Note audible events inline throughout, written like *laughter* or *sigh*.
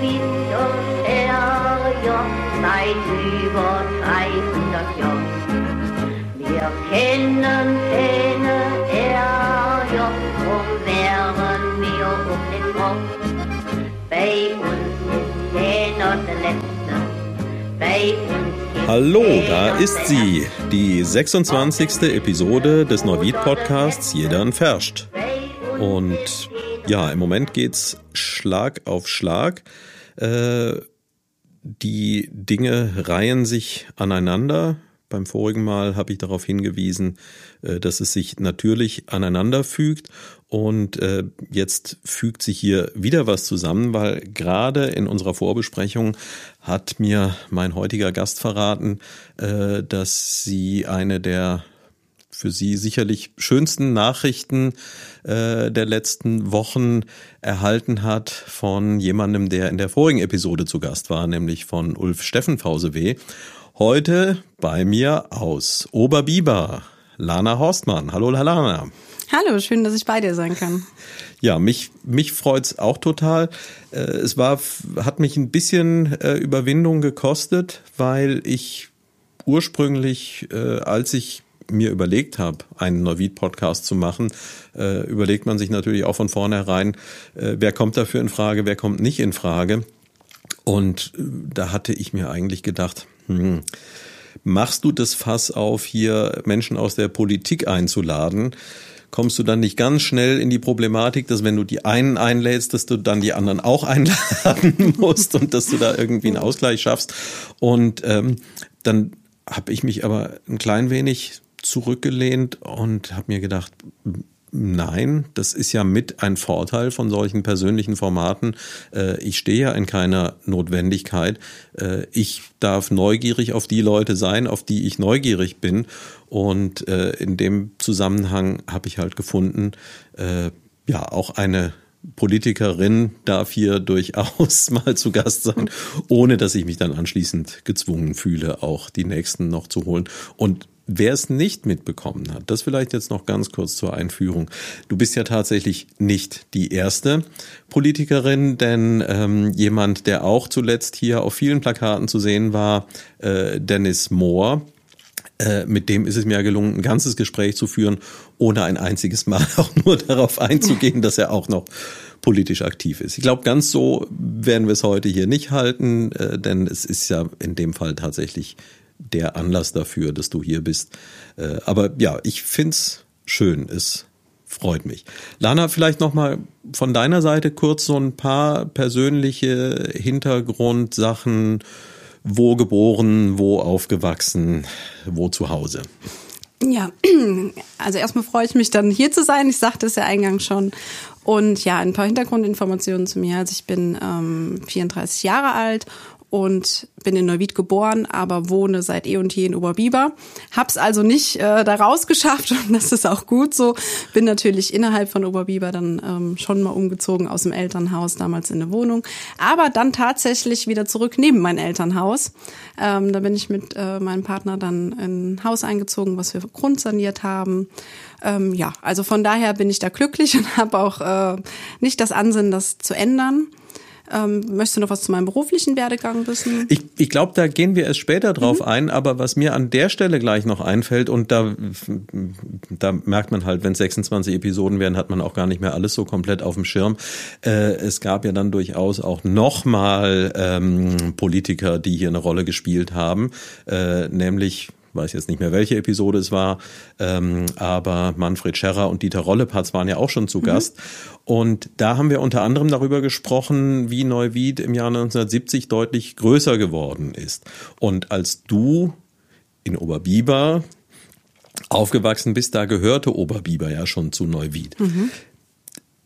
Winter her, ja, seit über 300 Jahren. Wir kennen keine Ärger, drum wären wir um den Kopf. Bei uns ist keiner der Letzte, bei uns Hallo, da ist sie, die 26. Episode des Neuwied-Podcasts Jeder Verscht. Und ja, im Moment geht's Schlag auf Schlag. Äh, die Dinge reihen sich aneinander. Beim vorigen Mal habe ich darauf hingewiesen, äh, dass es sich natürlich aneinander fügt. Und äh, jetzt fügt sich hier wieder was zusammen, weil gerade in unserer Vorbesprechung hat mir mein heutiger Gast verraten, dass sie eine der für Sie sicherlich schönsten Nachrichten äh, der letzten Wochen erhalten hat von jemandem, der in der vorigen Episode zu Gast war, nämlich von Ulf Steffen VSW. Heute bei mir aus Oberbiber, Lana Horstmann. Hallo Lana. Hallo, schön, dass ich bei dir sein kann. Ja, mich, mich freut's auch total. Äh, es war, hat mich ein bisschen äh, Überwindung gekostet, weil ich ursprünglich, als ich mir überlegt habe, einen Neuvid-Podcast zu machen, äh, überlegt man sich natürlich auch von vornherein, äh, wer kommt dafür in Frage, wer kommt nicht in Frage. Und äh, da hatte ich mir eigentlich gedacht, hm, machst du das Fass auf, hier Menschen aus der Politik einzuladen? kommst du dann nicht ganz schnell in die Problematik, dass wenn du die einen einlädst, dass du dann die anderen auch *laughs* einladen musst und dass du da irgendwie einen Ausgleich schaffst. Und ähm, dann habe ich mich aber ein klein wenig zurückgelehnt und habe mir gedacht, Nein, das ist ja mit ein Vorteil von solchen persönlichen Formaten. Äh, ich stehe ja in keiner Notwendigkeit. Äh, ich darf neugierig auf die Leute sein, auf die ich neugierig bin. Und äh, in dem Zusammenhang habe ich halt gefunden, ja, auch eine Politikerin darf hier *laughs* durchaus mal zu Gast sein, ohne dass ich mich dann anschließend gezwungen fühle, auch die nächsten noch zu holen. Und Wer es nicht mitbekommen hat, das vielleicht jetzt noch ganz kurz zur Einführung. Du bist ja tatsächlich nicht die erste Politikerin, denn ähm, jemand, der auch zuletzt hier auf vielen Plakaten zu sehen war, äh, Dennis Moore, äh, mit dem ist es mir gelungen, ein ganzes Gespräch zu führen, ohne ein einziges Mal *laughs* auch nur darauf einzugehen, dass er auch noch politisch aktiv ist. Ich glaube, ganz so werden wir es heute hier nicht halten, äh, denn es ist ja in dem Fall tatsächlich der Anlass dafür, dass du hier bist. Äh, aber ja, ich find's schön. Es freut mich. Lana, vielleicht noch mal von deiner Seite kurz so ein paar persönliche Hintergrundsachen. Wo geboren, wo aufgewachsen, wo zu Hause? Ja, *clears throat* also erstmal freue ich mich dann hier zu sein. Ich sagte es ja eingangs schon. Und ja, ein paar Hintergrundinformationen zu mir. Also ich bin ähm, 34 Jahre alt und bin in Neuwied geboren, aber wohne seit eh und je in Oberbiber. Hab's also nicht äh, da rausgeschafft und das ist auch gut so. Bin natürlich innerhalb von Oberbiber dann ähm, schon mal umgezogen aus dem Elternhaus, damals in eine Wohnung, aber dann tatsächlich wieder zurück neben mein Elternhaus. Ähm, da bin ich mit äh, meinem Partner dann in ein Haus eingezogen, was wir grundsaniert haben. Ähm, ja, also von daher bin ich da glücklich *laughs* und habe auch äh, nicht das Ansinnen, das zu ändern. Ähm, möchtest du noch was zu meinem beruflichen Werdegang wissen? Ich, ich glaube, da gehen wir erst später drauf mhm. ein, aber was mir an der Stelle gleich noch einfällt, und da, da merkt man halt, wenn 26 Episoden werden, hat man auch gar nicht mehr alles so komplett auf dem Schirm. Äh, es gab ja dann durchaus auch nochmal ähm, Politiker, die hier eine Rolle gespielt haben, äh, nämlich weiß jetzt nicht mehr, welche Episode es war, ähm, aber Manfred Scherrer und Dieter Rollepatz waren ja auch schon zu mhm. Gast. Und da haben wir unter anderem darüber gesprochen, wie Neuwied im Jahr 1970 deutlich größer geworden ist. Und als du in Oberbiber aufgewachsen bist, da gehörte Oberbiber ja schon zu Neuwied. Mhm.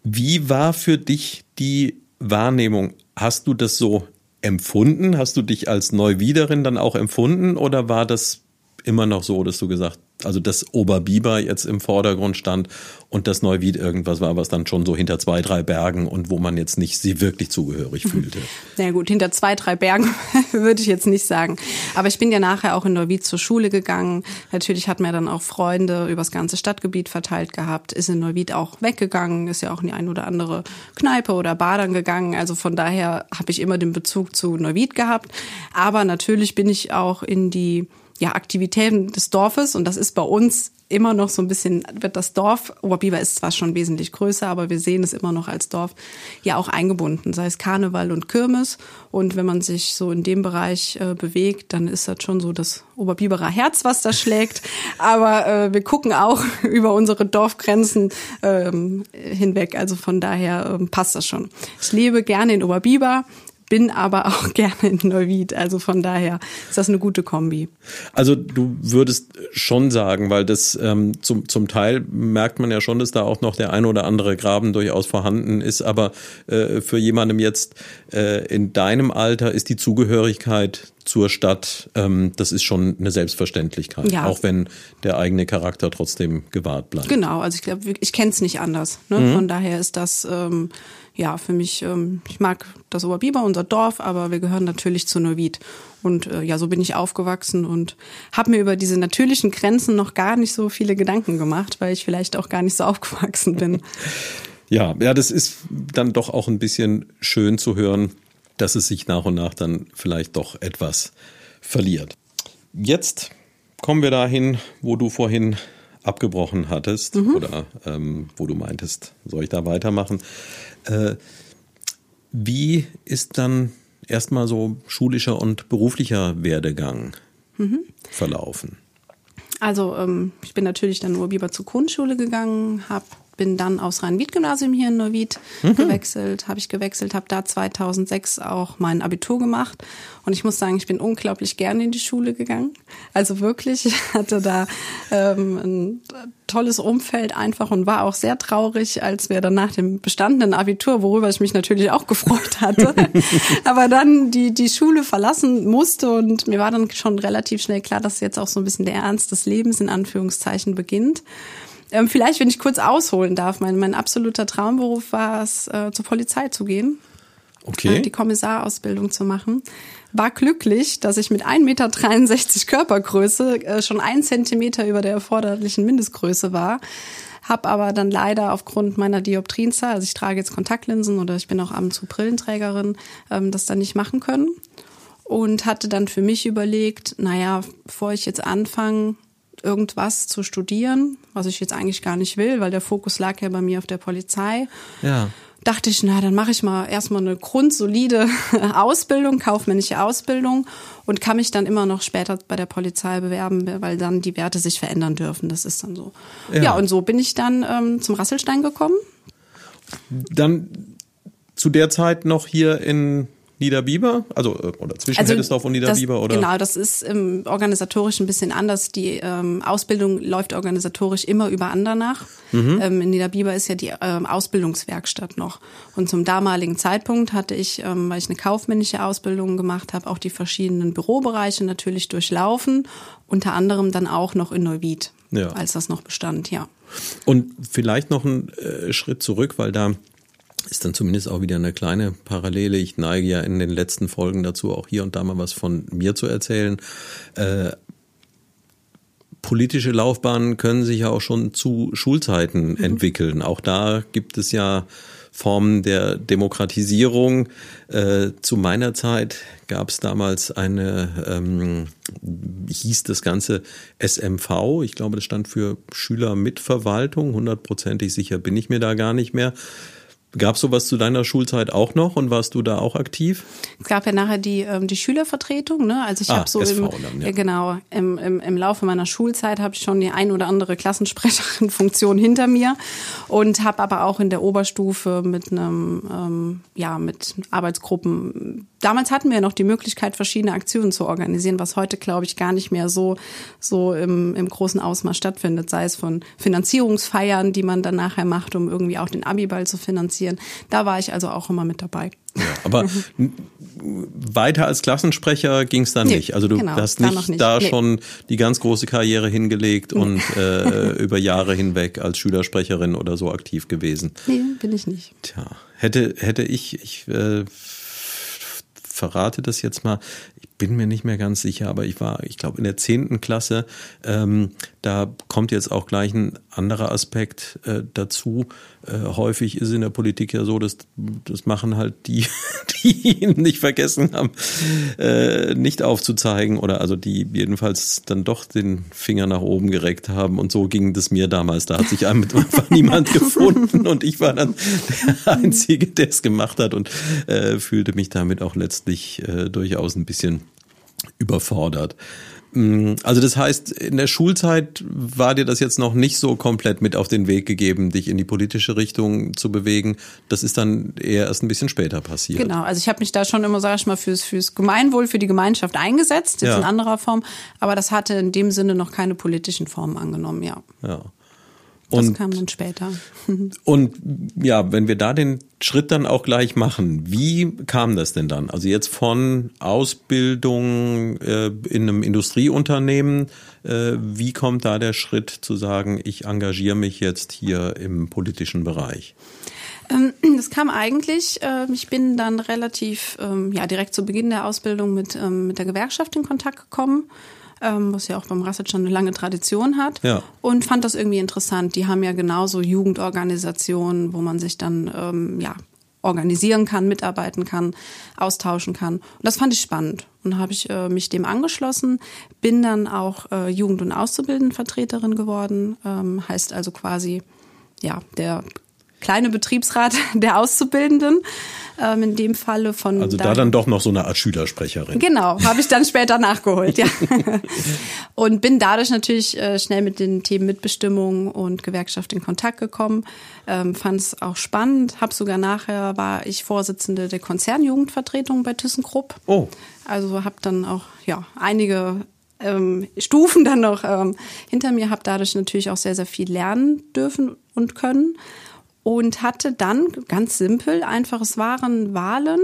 Wie war für dich die Wahrnehmung? Hast du das so empfunden? Hast du dich als Neuwiederin dann auch empfunden oder war das immer noch so, dass du gesagt also das Oberbiber jetzt im Vordergrund stand und das Neuwied irgendwas war, was dann schon so hinter zwei, drei Bergen und wo man jetzt nicht sie wirklich zugehörig mhm. fühlte. Na ja, gut, hinter zwei, drei Bergen *laughs* würde ich jetzt nicht sagen. Aber ich bin ja nachher auch in Neuwied zur Schule gegangen. Natürlich hat man dann auch Freunde übers ganze Stadtgebiet verteilt gehabt, ist in Neuwied auch weggegangen, ist ja auch in die ein oder andere Kneipe oder Badern gegangen. Also von daher habe ich immer den Bezug zu Neuwied gehabt. Aber natürlich bin ich auch in die ja, Aktivitäten des Dorfes und das ist bei uns immer noch so ein bisschen, wird das Dorf, Oberbiber ist zwar schon wesentlich größer, aber wir sehen es immer noch als Dorf, ja auch eingebunden, sei es Karneval und Kirmes. Und wenn man sich so in dem Bereich äh, bewegt, dann ist das schon so das Oberbiberer Herz, was da schlägt. Aber äh, wir gucken auch *laughs* über unsere Dorfgrenzen ähm, hinweg. Also von daher ähm, passt das schon. Ich lebe gerne in Oberbiber bin aber auch *laughs* gerne in Neuwied. Also von daher ist das eine gute Kombi. Also du würdest schon sagen, weil das ähm, zum, zum Teil merkt man ja schon, dass da auch noch der ein oder andere Graben durchaus vorhanden ist. Aber äh, für jemandem jetzt äh, in deinem Alter ist die Zugehörigkeit zur Stadt, ähm, das ist schon eine Selbstverständlichkeit, ja. auch wenn der eigene Charakter trotzdem gewahrt bleibt. Genau, also ich glaube, ich kenne es nicht anders. Ne? Mhm. Von daher ist das ähm, ja, für mich, ähm, ich mag das Oberbiber, unser Dorf, aber wir gehören natürlich zu Neuwied. Und äh, ja, so bin ich aufgewachsen und habe mir über diese natürlichen Grenzen noch gar nicht so viele Gedanken gemacht, weil ich vielleicht auch gar nicht so *laughs* aufgewachsen bin. Ja, ja, das ist dann doch auch ein bisschen schön zu hören, dass es sich nach und nach dann vielleicht doch etwas verliert. Jetzt kommen wir dahin, wo du vorhin abgebrochen hattest mhm. oder ähm, wo du meintest, soll ich da weitermachen? Äh, wie ist dann erstmal so schulischer und beruflicher Werdegang mhm. verlaufen? Also ähm, ich bin natürlich dann nur lieber zur Grundschule gegangen, habe bin dann aufs Rhein-Wied-Gymnasium hier in Neuwied mhm. gewechselt, habe ich gewechselt, habe da 2006 auch mein Abitur gemacht und ich muss sagen, ich bin unglaublich gerne in die Schule gegangen. Also wirklich, *laughs* ich hatte da ähm, ein tolles Umfeld einfach und war auch sehr traurig, als wir dann nach dem bestandenen Abitur, worüber ich mich natürlich auch gefreut hatte, *laughs* aber dann die die Schule verlassen musste und mir war dann schon relativ schnell klar, dass jetzt auch so ein bisschen der Ernst des Lebens in Anführungszeichen beginnt. Ähm, vielleicht, wenn ich kurz ausholen darf, mein, mein absoluter Traumberuf war es, äh, zur Polizei zu gehen. Okay. Äh, die Kommissarausbildung zu machen. War glücklich, dass ich mit 1,63 Meter Körpergröße äh, schon ein Zentimeter über der erforderlichen Mindestgröße war. Hab aber dann leider aufgrund meiner Dioptrienzahl, also ich trage jetzt Kontaktlinsen oder ich bin auch ab und zu Brillenträgerin, ähm, das dann nicht machen können. Und hatte dann für mich überlegt, naja, bevor ich jetzt anfange, irgendwas zu studieren, was ich jetzt eigentlich gar nicht will, weil der Fokus lag ja bei mir auf der Polizei. Ja. Dachte ich, na, dann mache ich mal erstmal eine grundsolide *laughs* Ausbildung, kaufmännische Ausbildung und kann mich dann immer noch später bei der Polizei bewerben, weil dann die Werte sich verändern dürfen. Das ist dann so. Ja, ja und so bin ich dann ähm, zum Rasselstein gekommen. Dann zu der Zeit noch hier in Niederbiber, also äh, oder zwischen also Heddesdorf und Niederbiber das, oder? Genau, das ist ähm, organisatorisch ein bisschen anders. Die ähm, Ausbildung läuft organisatorisch immer über Andernach. Mhm. Ähm, in Niederbiber ist ja die ähm, Ausbildungswerkstatt noch. Und zum damaligen Zeitpunkt hatte ich, ähm, weil ich eine kaufmännische Ausbildung gemacht habe, auch die verschiedenen Bürobereiche natürlich durchlaufen, unter anderem dann auch noch in Neuwied, ja. als das noch bestand, ja. Und vielleicht noch einen äh, Schritt zurück, weil da ist dann zumindest auch wieder eine kleine Parallele. Ich neige ja in den letzten Folgen dazu, auch hier und da mal was von mir zu erzählen. Äh, politische Laufbahnen können sich ja auch schon zu Schulzeiten mhm. entwickeln. Auch da gibt es ja Formen der Demokratisierung. Äh, zu meiner Zeit gab es damals eine, ähm, hieß das Ganze SMV. Ich glaube, das stand für Schüler mit Verwaltung. Hundertprozentig sicher bin ich mir da gar nicht mehr. Gab es sowas zu deiner Schulzeit auch noch und warst du da auch aktiv? Es gab ja nachher die, ähm, die Schülervertretung, ne? Also ich ah, habe so im, dann, ja. genau, im, im, im Laufe meiner Schulzeit habe ich schon die ein oder andere Klassensprecherin-Funktion *laughs* hinter mir und habe aber auch in der Oberstufe mit einem, ähm, ja, mit Arbeitsgruppen. Damals hatten wir ja noch die Möglichkeit, verschiedene Aktionen zu organisieren, was heute, glaube ich, gar nicht mehr so, so im, im großen Ausmaß stattfindet. Sei es von Finanzierungsfeiern, die man dann nachher macht, um irgendwie auch den Abiball zu finanzieren finanzieren. Da war ich also auch immer mit dabei. Ja, aber weiter als Klassensprecher ging es dann Nee, nicht. Also du genau, hast nicht, nicht. da Nee. schon die ganz große Karriere hingelegt und äh, *laughs* über Jahre hinweg als Schülersprecherin oder so aktiv gewesen. Nee, bin ich nicht. Tja, hätte, hätte ich, ich äh, verrate das jetzt mal, ich bin mir nicht mehr ganz sicher, aber ich war, ich glaube, in der zehnten Klasse, ähm, da kommt jetzt auch gleich ein anderer Aspekt äh, dazu. Äh, häufig ist in der Politik ja so, dass das machen halt die, *laughs* die ihn nicht vergessen haben, äh, nicht aufzuzeigen oder also die jedenfalls dann doch den Finger nach oben gereckt haben und so ging das mir damals. Da hat sich einfach *laughs* niemand gefunden und ich war dann der Einzige, der es gemacht hat und äh, fühlte mich damit auch letztlich äh, durchaus ein bisschen überfordert. Mm, Also das heißt, in der Schulzeit war dir das jetzt noch nicht so komplett mit auf den Weg gegeben, dich in die politische Richtung zu bewegen. Das ist dann eher erst ein bisschen später passiert. Genau, also ich habe mich da schon immer, sag ich mal, fürs, fürs Gemeinwohl, für die Gemeinschaft eingesetzt, jetzt Ja. in anderer Form, aber das hatte in dem Sinne noch keine politischen Formen angenommen, ja. Ja. Das Und kam dann später. *laughs* Und ja, wenn wir da den Schritt dann auch gleich machen, wie kam das denn dann? Also jetzt von Ausbildung äh, in einem Industrieunternehmen, äh, wie kommt da der Schritt zu sagen, ich engagiere mich jetzt hier im politischen Bereich? Ähm, *clears throat* Das kam eigentlich, ähm, ich bin dann relativ, ähm, ja, direkt zu Beginn der Ausbildung mit, mit der Gewerkschaft in Kontakt gekommen, ähm, was ja auch beim Rasset schon eine lange Tradition hat. Ja. Und fand das irgendwie interessant. Die haben ja genauso Jugendorganisationen, wo man sich dann, ähm, ja, organisieren kann, mitarbeiten kann, austauschen kann. Und das fand ich spannend. Und habe ich äh, mich dem angeschlossen, bin dann auch äh, Jugend- und Auszubildendenvertreterin geworden, ähm, heißt also quasi, ja, der kleine Betriebsrat *laughs* der Auszubildenden, ähm, in dem Falle von Also da dann doch noch so eine Art Schülersprecherin. Genau, habe ich dann später *laughs* nachgeholt, ja. Und bin dadurch natürlich äh, schnell mit den Themen Mitbestimmung und Gewerkschaft in Kontakt gekommen. Ähm, Fand es auch spannend. Hab sogar nachher war ich Vorsitzende der Konzernjugendvertretung bei ThyssenKrupp. Oh. Also habe dann auch ja einige ähm, Stufen dann noch ähm, hinter mir, habe dadurch natürlich auch sehr sehr viel lernen dürfen und können und hatte dann ganz simpel einfach, es waren Wahlen,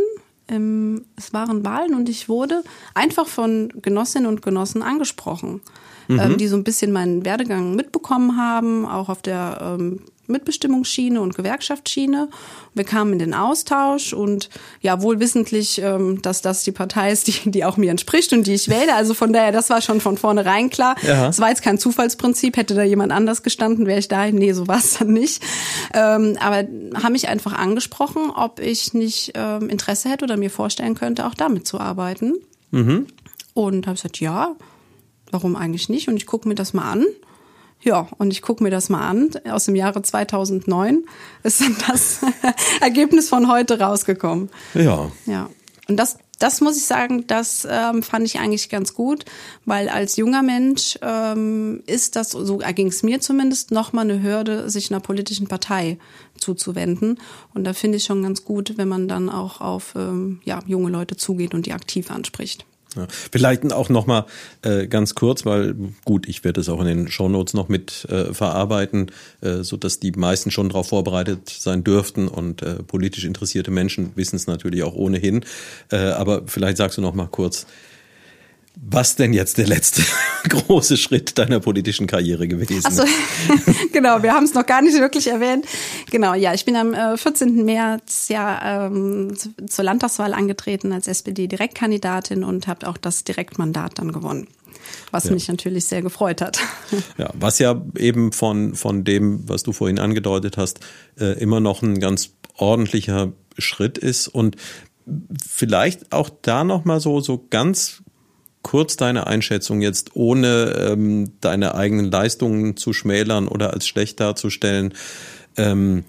ähm, es waren Wahlen und ich wurde einfach von Genossinnen und Genossen angesprochen, ähm, die so ein bisschen meinen Werdegang mitbekommen haben, auch auf der ähm, Mitbestimmungsschiene und Gewerkschaftsschiene. Wir kamen in den Austausch und ja, wohl wissentlich, ähm, dass das die Partei ist, die, die auch mir entspricht und die ich wähle. Also von daher, das war schon von vornherein klar. Es war jetzt kein Zufallsprinzip. Hätte da jemand anders gestanden, wäre ich da. Nee, so war es dann nicht. Ähm, aber haben mich einfach angesprochen, ob ich nicht ähm, Interesse hätte oder mir vorstellen könnte, auch damit zu arbeiten. Und habe gesagt, ja, warum eigentlich nicht? Und ich gucke mir das mal an. Ja, und ich gucke mir das mal an. Aus dem Jahre 2009 ist dann das *laughs* Ergebnis von heute rausgekommen. Ja. Ja. Und das, das muss ich sagen, das ähm, fand ich eigentlich ganz gut, weil als junger Mensch ähm, ist das, so ging es mir zumindest, nochmal eine Hürde, sich einer politischen Partei zuzuwenden. Und da finde ich schon ganz gut, wenn man dann auch auf ähm, ja, junge Leute zugeht und die aktiv anspricht. Ja, vielleicht auch noch mal äh, ganz kurz, weil gut, ich werde es auch in den Shownotes noch mit äh, verarbeiten, äh, so dass die meisten schon darauf vorbereitet sein dürften und äh, politisch interessierte Menschen wissen es natürlich auch ohnehin. Äh, aber vielleicht sagst du noch mal kurz, was denn jetzt der letzte *laughs* große Schritt deiner politischen Karriere gewesen ist? Achso, *laughs* genau, wir haben es noch gar nicht wirklich erwähnt. Genau, ja, ich bin am äh, 14. März ja ähm, zu- zur Landtagswahl angetreten als SPD-Direktkandidatin und habe auch das Direktmandat dann gewonnen, was mich natürlich sehr gefreut hat. *laughs* Ja, was ja eben von, von dem, was du vorhin angedeutet hast, äh, immer noch ein ganz ordentlicher Schritt ist und vielleicht auch da noch mal so, so ganz kurz deine Einschätzung jetzt, ohne ähm, deine eigenen Leistungen zu schmälern oder als schlecht darzustellen. Ähm,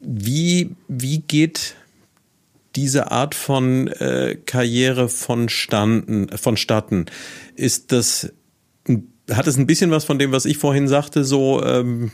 wie, wie geht diese Art von äh, Karriere vonstanden, vonstatten? Ist das hat es ein bisschen was von dem, was ich vorhin sagte, so ähm,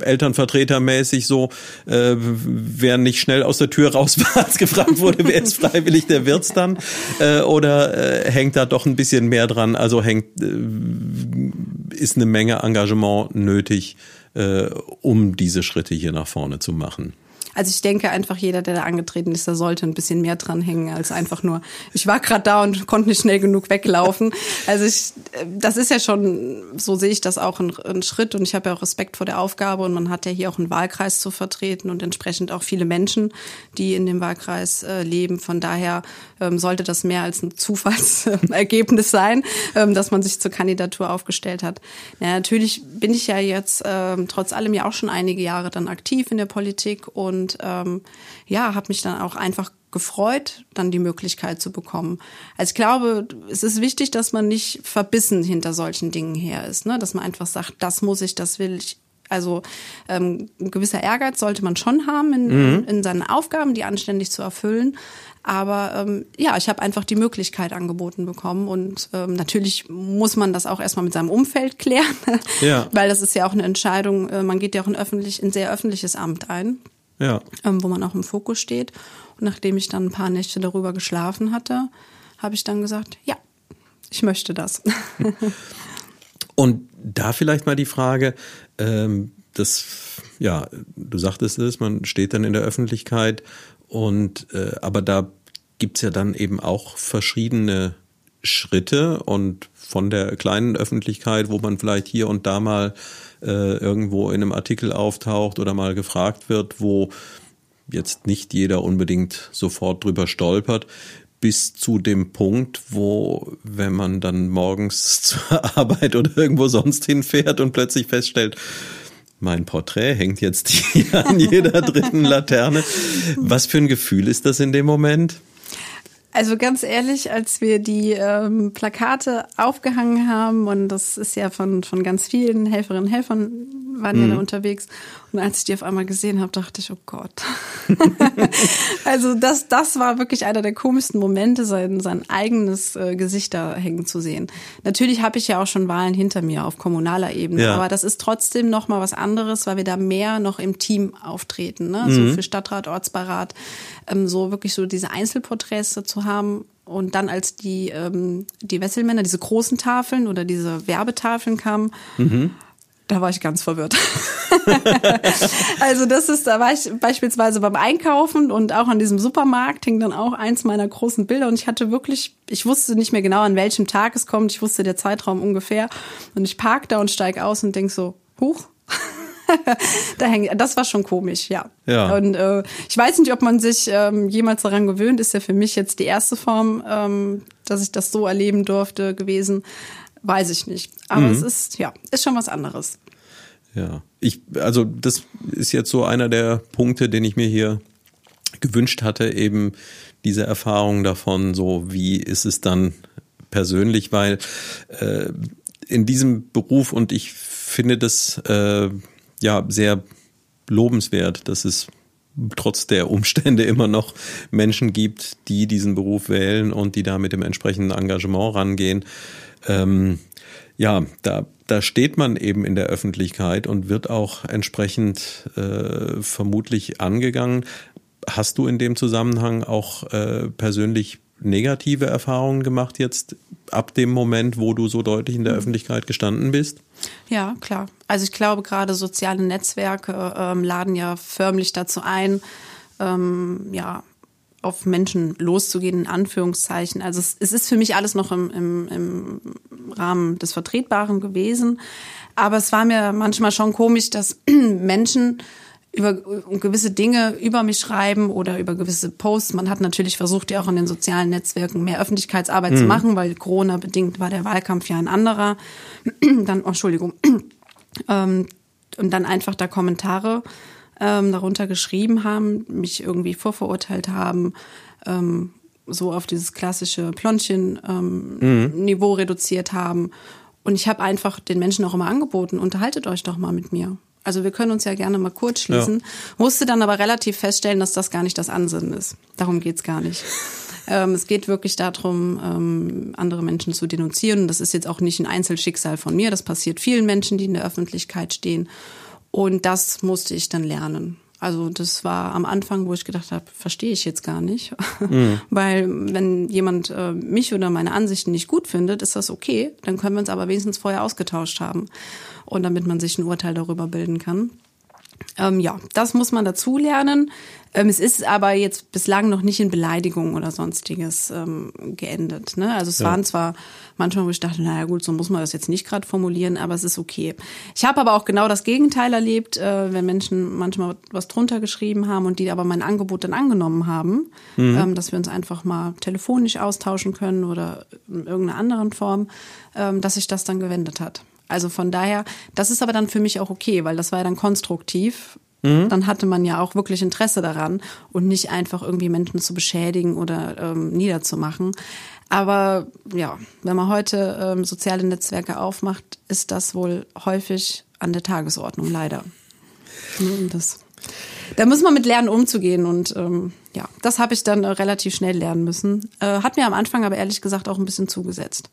Elternvertretermäßig, so äh, wer nicht schnell aus der Tür raus war, *laughs* als gefragt wurde, wer ist freiwillig, der wird's dann, äh, oder äh, hängt da doch ein bisschen mehr dran? Also hängt äh, ist eine Menge Engagement nötig, äh, um diese Schritte hier nach vorne zu machen. Also ich denke einfach, jeder, der da angetreten ist, da sollte ein bisschen mehr dran hängen als einfach nur, ich war gerade da und konnte nicht schnell genug weglaufen. *laughs* Also ich, das ist ja schon, so sehe ich das auch, ein, ein Schritt und ich habe ja auch Respekt vor der Aufgabe und man hat ja hier auch einen Wahlkreis zu vertreten und entsprechend auch viele Menschen, die in dem Wahlkreis äh, leben. Von daher ähm, sollte das mehr als ein Zufallsergebnis *laughs* sein, ähm, dass man sich zur Kandidatur aufgestellt hat. Ja, natürlich bin ich ja jetzt ähm, trotz allem ja auch schon einige Jahre dann aktiv in der Politik und ähm, ja, habe mich dann auch einfach gefreut, dann die Möglichkeit zu bekommen. Also ich glaube, es ist wichtig, dass man nicht verbissen hinter solchen Dingen her ist, ne? dass man einfach sagt, das muss ich, das will ich. Also ähm, ein gewisser Ehrgeiz sollte man schon haben in, mhm. in seinen Aufgaben, die anständig zu erfüllen. Aber ähm, ja, ich habe einfach die Möglichkeit angeboten bekommen und ähm, natürlich muss man das auch erstmal mit seinem Umfeld klären, *laughs* ja. weil das ist ja auch eine Entscheidung. Äh, man geht ja auch ein öffentlich, ein sehr öffentliches Amt ein, ja. ähm, wo man auch im Fokus steht. Und nachdem ich dann ein paar Nächte darüber geschlafen hatte, habe ich dann gesagt, ja, ich möchte das. *laughs* und da vielleicht mal die Frage, ähm, das, ja, du sagtest es, man steht dann in der Öffentlichkeit und äh, aber da gibt's ja dann eben auch verschiedene Schritte und von der kleinen Öffentlichkeit, wo man vielleicht hier und da mal äh, irgendwo in einem Artikel auftaucht oder mal gefragt wird, wo jetzt nicht jeder unbedingt sofort drüber stolpert, bis zu dem Punkt, wo, wenn man dann morgens *laughs* zur Arbeit oder irgendwo sonst hinfährt und plötzlich feststellt, mein Porträt hängt jetzt hier an jeder dritten Laterne. *laughs* Was für ein Gefühl ist das in dem Moment? Also ganz ehrlich, als wir die ähm, Plakate aufgehangen haben, und das ist ja von, von ganz vielen Helferinnen und Helfern waren mhm. ja da unterwegs. Und als ich die auf einmal gesehen habe, dachte ich, oh Gott. *laughs* also das, das war wirklich einer der komischsten Momente, sein, sein eigenes äh, Gesicht da hängen zu sehen. Natürlich habe ich ja auch schon Wahlen hinter mir auf kommunaler Ebene, ja. aber das ist trotzdem noch mal was anderes, weil wir da mehr noch im Team auftreten. Ne? Mhm. So für Stadtrat, Ortsbeirat, ähm, so wirklich so diese Einzelporträts dazu haben und dann als die ähm, die Wesselmänner diese großen Tafeln oder diese Werbetafeln kamen, mhm. da war ich ganz verwirrt. *laughs* also das ist, da war ich beispielsweise beim Einkaufen und auch an diesem Supermarkt hing dann auch eins meiner großen Bilder und ich hatte wirklich, ich wusste nicht mehr genau, an welchem Tag es kommt, ich wusste der Zeitraum ungefähr und ich park da und steig aus und denk so, huch. *laughs* da hängt, das war schon komisch, ja. ja. Und äh, ich weiß nicht, ob man sich ähm, jemals daran gewöhnt, ist ja für mich jetzt die erste Form, ähm, dass ich das so erleben durfte gewesen. Weiß ich nicht. Aber mhm. es ist, ja, ist schon was anderes. Ja, ich, also das ist jetzt so einer der Punkte, den ich mir hier gewünscht hatte, eben diese Erfahrung davon, so wie ist es dann persönlich, weil äh, in diesem Beruf und ich finde das äh, ja sehr lobenswert, dass es trotz der Umstände *laughs* immer noch Menschen gibt, die diesen Beruf wählen und die da mit dem entsprechenden Engagement rangehen. Ähm, ja, da, da steht man eben in der Öffentlichkeit und wird auch entsprechend äh, vermutlich angegangen. Hast du in dem Zusammenhang auch äh, persönlich negative Erfahrungen gemacht jetzt ab dem Moment, wo du so deutlich in der Öffentlichkeit gestanden bist? Ja, klar. Also ich glaube, gerade soziale Netzwerke ähm, laden ja förmlich dazu ein, ähm, ja, auf Menschen loszugehen, in Anführungszeichen. Also es, es ist für mich alles noch im, im, im Rahmen des Vertretbaren gewesen. Aber es war mir manchmal schon komisch, dass *clears throat* Menschen über gewisse Dinge über mich schreiben oder über gewisse Posts. Man hat natürlich versucht, ja auch in den sozialen Netzwerken mehr Öffentlichkeitsarbeit mhm. zu machen, weil Corona bedingt war der Wahlkampf ja ein anderer. *clears throat* dann, oh, Entschuldigung. Ähm, und dann einfach da Kommentare ähm, darunter geschrieben haben, mich irgendwie vorverurteilt haben, ähm, so auf dieses klassische Plonchen-Niveau ähm, mhm. reduziert haben. Und ich habe einfach den Menschen auch immer angeboten, unterhaltet euch doch mal mit mir. Also wir können uns ja gerne mal kurz schließen. Ja. Musste dann aber relativ feststellen, dass das gar nicht das Ansinnen ist. Darum geht's gar nicht. *laughs* ähm, es geht wirklich darum, ähm, andere Menschen zu denunzieren. Das ist jetzt auch nicht ein Einzelschicksal von mir. Das passiert vielen Menschen, die in der Öffentlichkeit stehen. Und das musste ich dann lernen. Also das war am Anfang, wo ich gedacht habe, verstehe ich jetzt gar nicht. Mhm. *laughs* Weil wenn jemand äh, mich oder meine Ansichten nicht gut findet, ist das okay. Dann können wir uns aber wenigstens vorher ausgetauscht haben. Und damit man sich ein Urteil darüber bilden kann. Ähm, ja, das muss man dazu lernen. Ähm, es ist aber jetzt bislang noch nicht in Beleidigung oder sonstiges ähm, geendet. Ne? Also es Ja. waren zwar manchmal, wo ich dachte, naja gut, so muss man das jetzt nicht gerade formulieren, aber es ist okay. Ich habe aber auch genau das Gegenteil erlebt, äh, wenn Menschen manchmal was drunter geschrieben haben und die aber mein Angebot dann angenommen haben, ähm, dass wir uns einfach mal telefonisch austauschen können oder in irgendeiner anderen Form, ähm, dass sich das dann gewendet hat. Also von daher, das ist aber dann für mich auch okay, weil das war ja dann konstruktiv. Dann hatte man ja auch wirklich Interesse daran und nicht einfach irgendwie Menschen zu beschädigen oder ähm, niederzumachen. Aber ja, wenn man heute ähm, soziale Netzwerke aufmacht, ist das wohl häufig an der Tagesordnung, leider. Ne, Das, da muss man mit lernen, umzugehen. Und ähm, ja, das habe ich dann äh, relativ schnell lernen müssen. Äh, hat mir am Anfang aber ehrlich gesagt auch ein bisschen zugesetzt.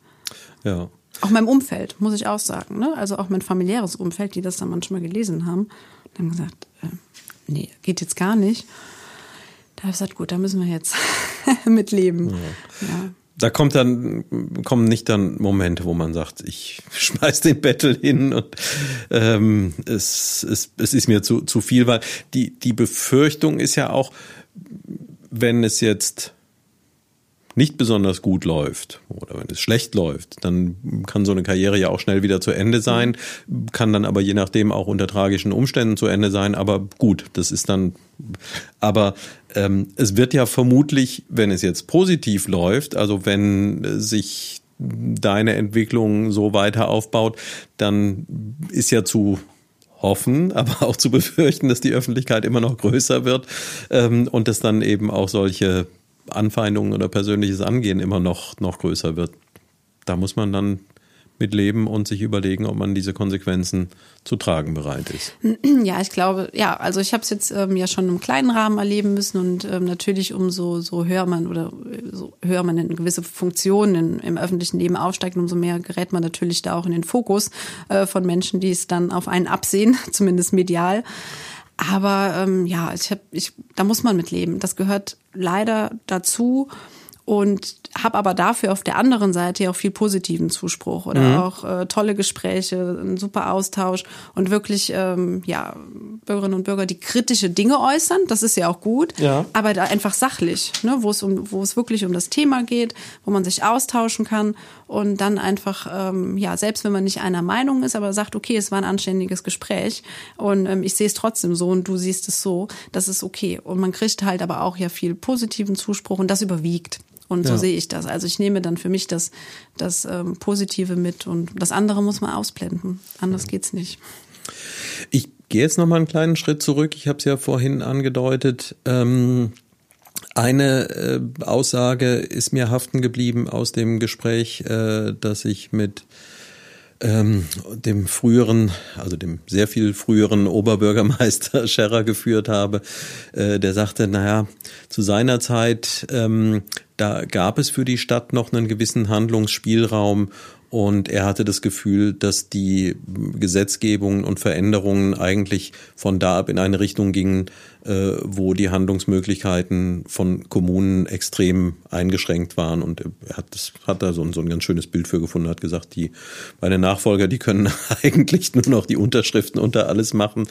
Ja. Auch meinem Umfeld, muss ich auch sagen. Ne? Also auch mein familiäres Umfeld, die das dann manchmal gelesen haben, und haben gesagt, äh, nee, geht jetzt gar nicht. Da habe ich gesagt, gut, da müssen wir jetzt *laughs* mitleben. Ja. Da kommt dann, kommen nicht dann Momente, wo man sagt, ich *laughs* schmeiß den Bettel hin und ähm, es, es, es ist mir zu, zu viel, weil die, die Befürchtung ist ja auch, wenn es jetzt nicht besonders gut läuft oder wenn es schlecht läuft, dann kann so eine Karriere ja auch schnell wieder zu Ende sein, kann dann aber je nachdem auch unter tragischen Umständen zu Ende sein. Aber gut, das ist dann. Aber ähm, es wird ja vermutlich, wenn es jetzt positiv läuft, also wenn sich deine Entwicklung so weiter aufbaut, dann ist ja zu hoffen, *laughs* aber auch zu befürchten, dass die Öffentlichkeit immer noch größer wird ähm, und dass dann eben auch solche Anfeindungen oder persönliches Angehen immer noch, noch größer wird. Da muss man dann mit leben und sich überlegen, ob man diese Konsequenzen zu tragen bereit ist. *clears throat* Ja, ich glaube, ja, also ich habe es jetzt ähm, ja schon im kleinen Rahmen erleben müssen und ähm, natürlich umso so höher man oder äh, so höher man in gewisse Funktionen im öffentlichen Leben aufsteigt, umso mehr gerät man natürlich da auch in den Fokus äh, von Menschen, die es dann auf einen absehen, *laughs* zumindest medial. Aber ähm, ja, ich hab, ich, da muss man mit leben. Das gehört leider dazu und habe aber dafür auf der anderen Seite ja auch viel positiven Zuspruch oder Mhm. auch äh, tolle Gespräche, ein super Austausch und wirklich ähm, ja Bürgerinnen und Bürger, die kritische Dinge äußern, das ist ja auch gut, Ja. aber da einfach sachlich, ne, wo es um wo es wirklich um das Thema geht, wo man sich austauschen kann und dann einfach ähm, ja selbst wenn man nicht einer Meinung ist, aber sagt okay, es war ein anständiges Gespräch und ähm, ich sehe es trotzdem so und du siehst es so, das ist okay und man kriegt halt aber auch ja viel positiven Zuspruch und das überwiegt. Und so Ja. sehe ich das. Also ich nehme dann für mich das, das ähm, Positive mit und das andere muss man ausblenden. Anders geht's nicht. Ich gehe jetzt noch mal einen kleinen Schritt zurück. Ich habe es ja vorhin angedeutet. Ähm, eine äh, Aussage ist mir haften geblieben aus dem Gespräch, äh, das ich mit ähm, dem früheren, also dem sehr viel früheren Oberbürgermeister *laughs* Scherrer geführt habe, äh, der sagte, naja, zu seiner Zeit, ähm, da gab es für die Stadt noch einen gewissen Handlungsspielraum und er hatte das Gefühl, dass die Gesetzgebungen und Veränderungen eigentlich von da ab in eine Richtung gingen, äh, wo die Handlungsmöglichkeiten von Kommunen extrem eingeschränkt waren. Und er hat, das, hat da so ein, so ein ganz schönes Bild für gefunden, hat gesagt, die meine Nachfolger, die können *laughs* eigentlich nur noch die Unterschriften unter alles machen.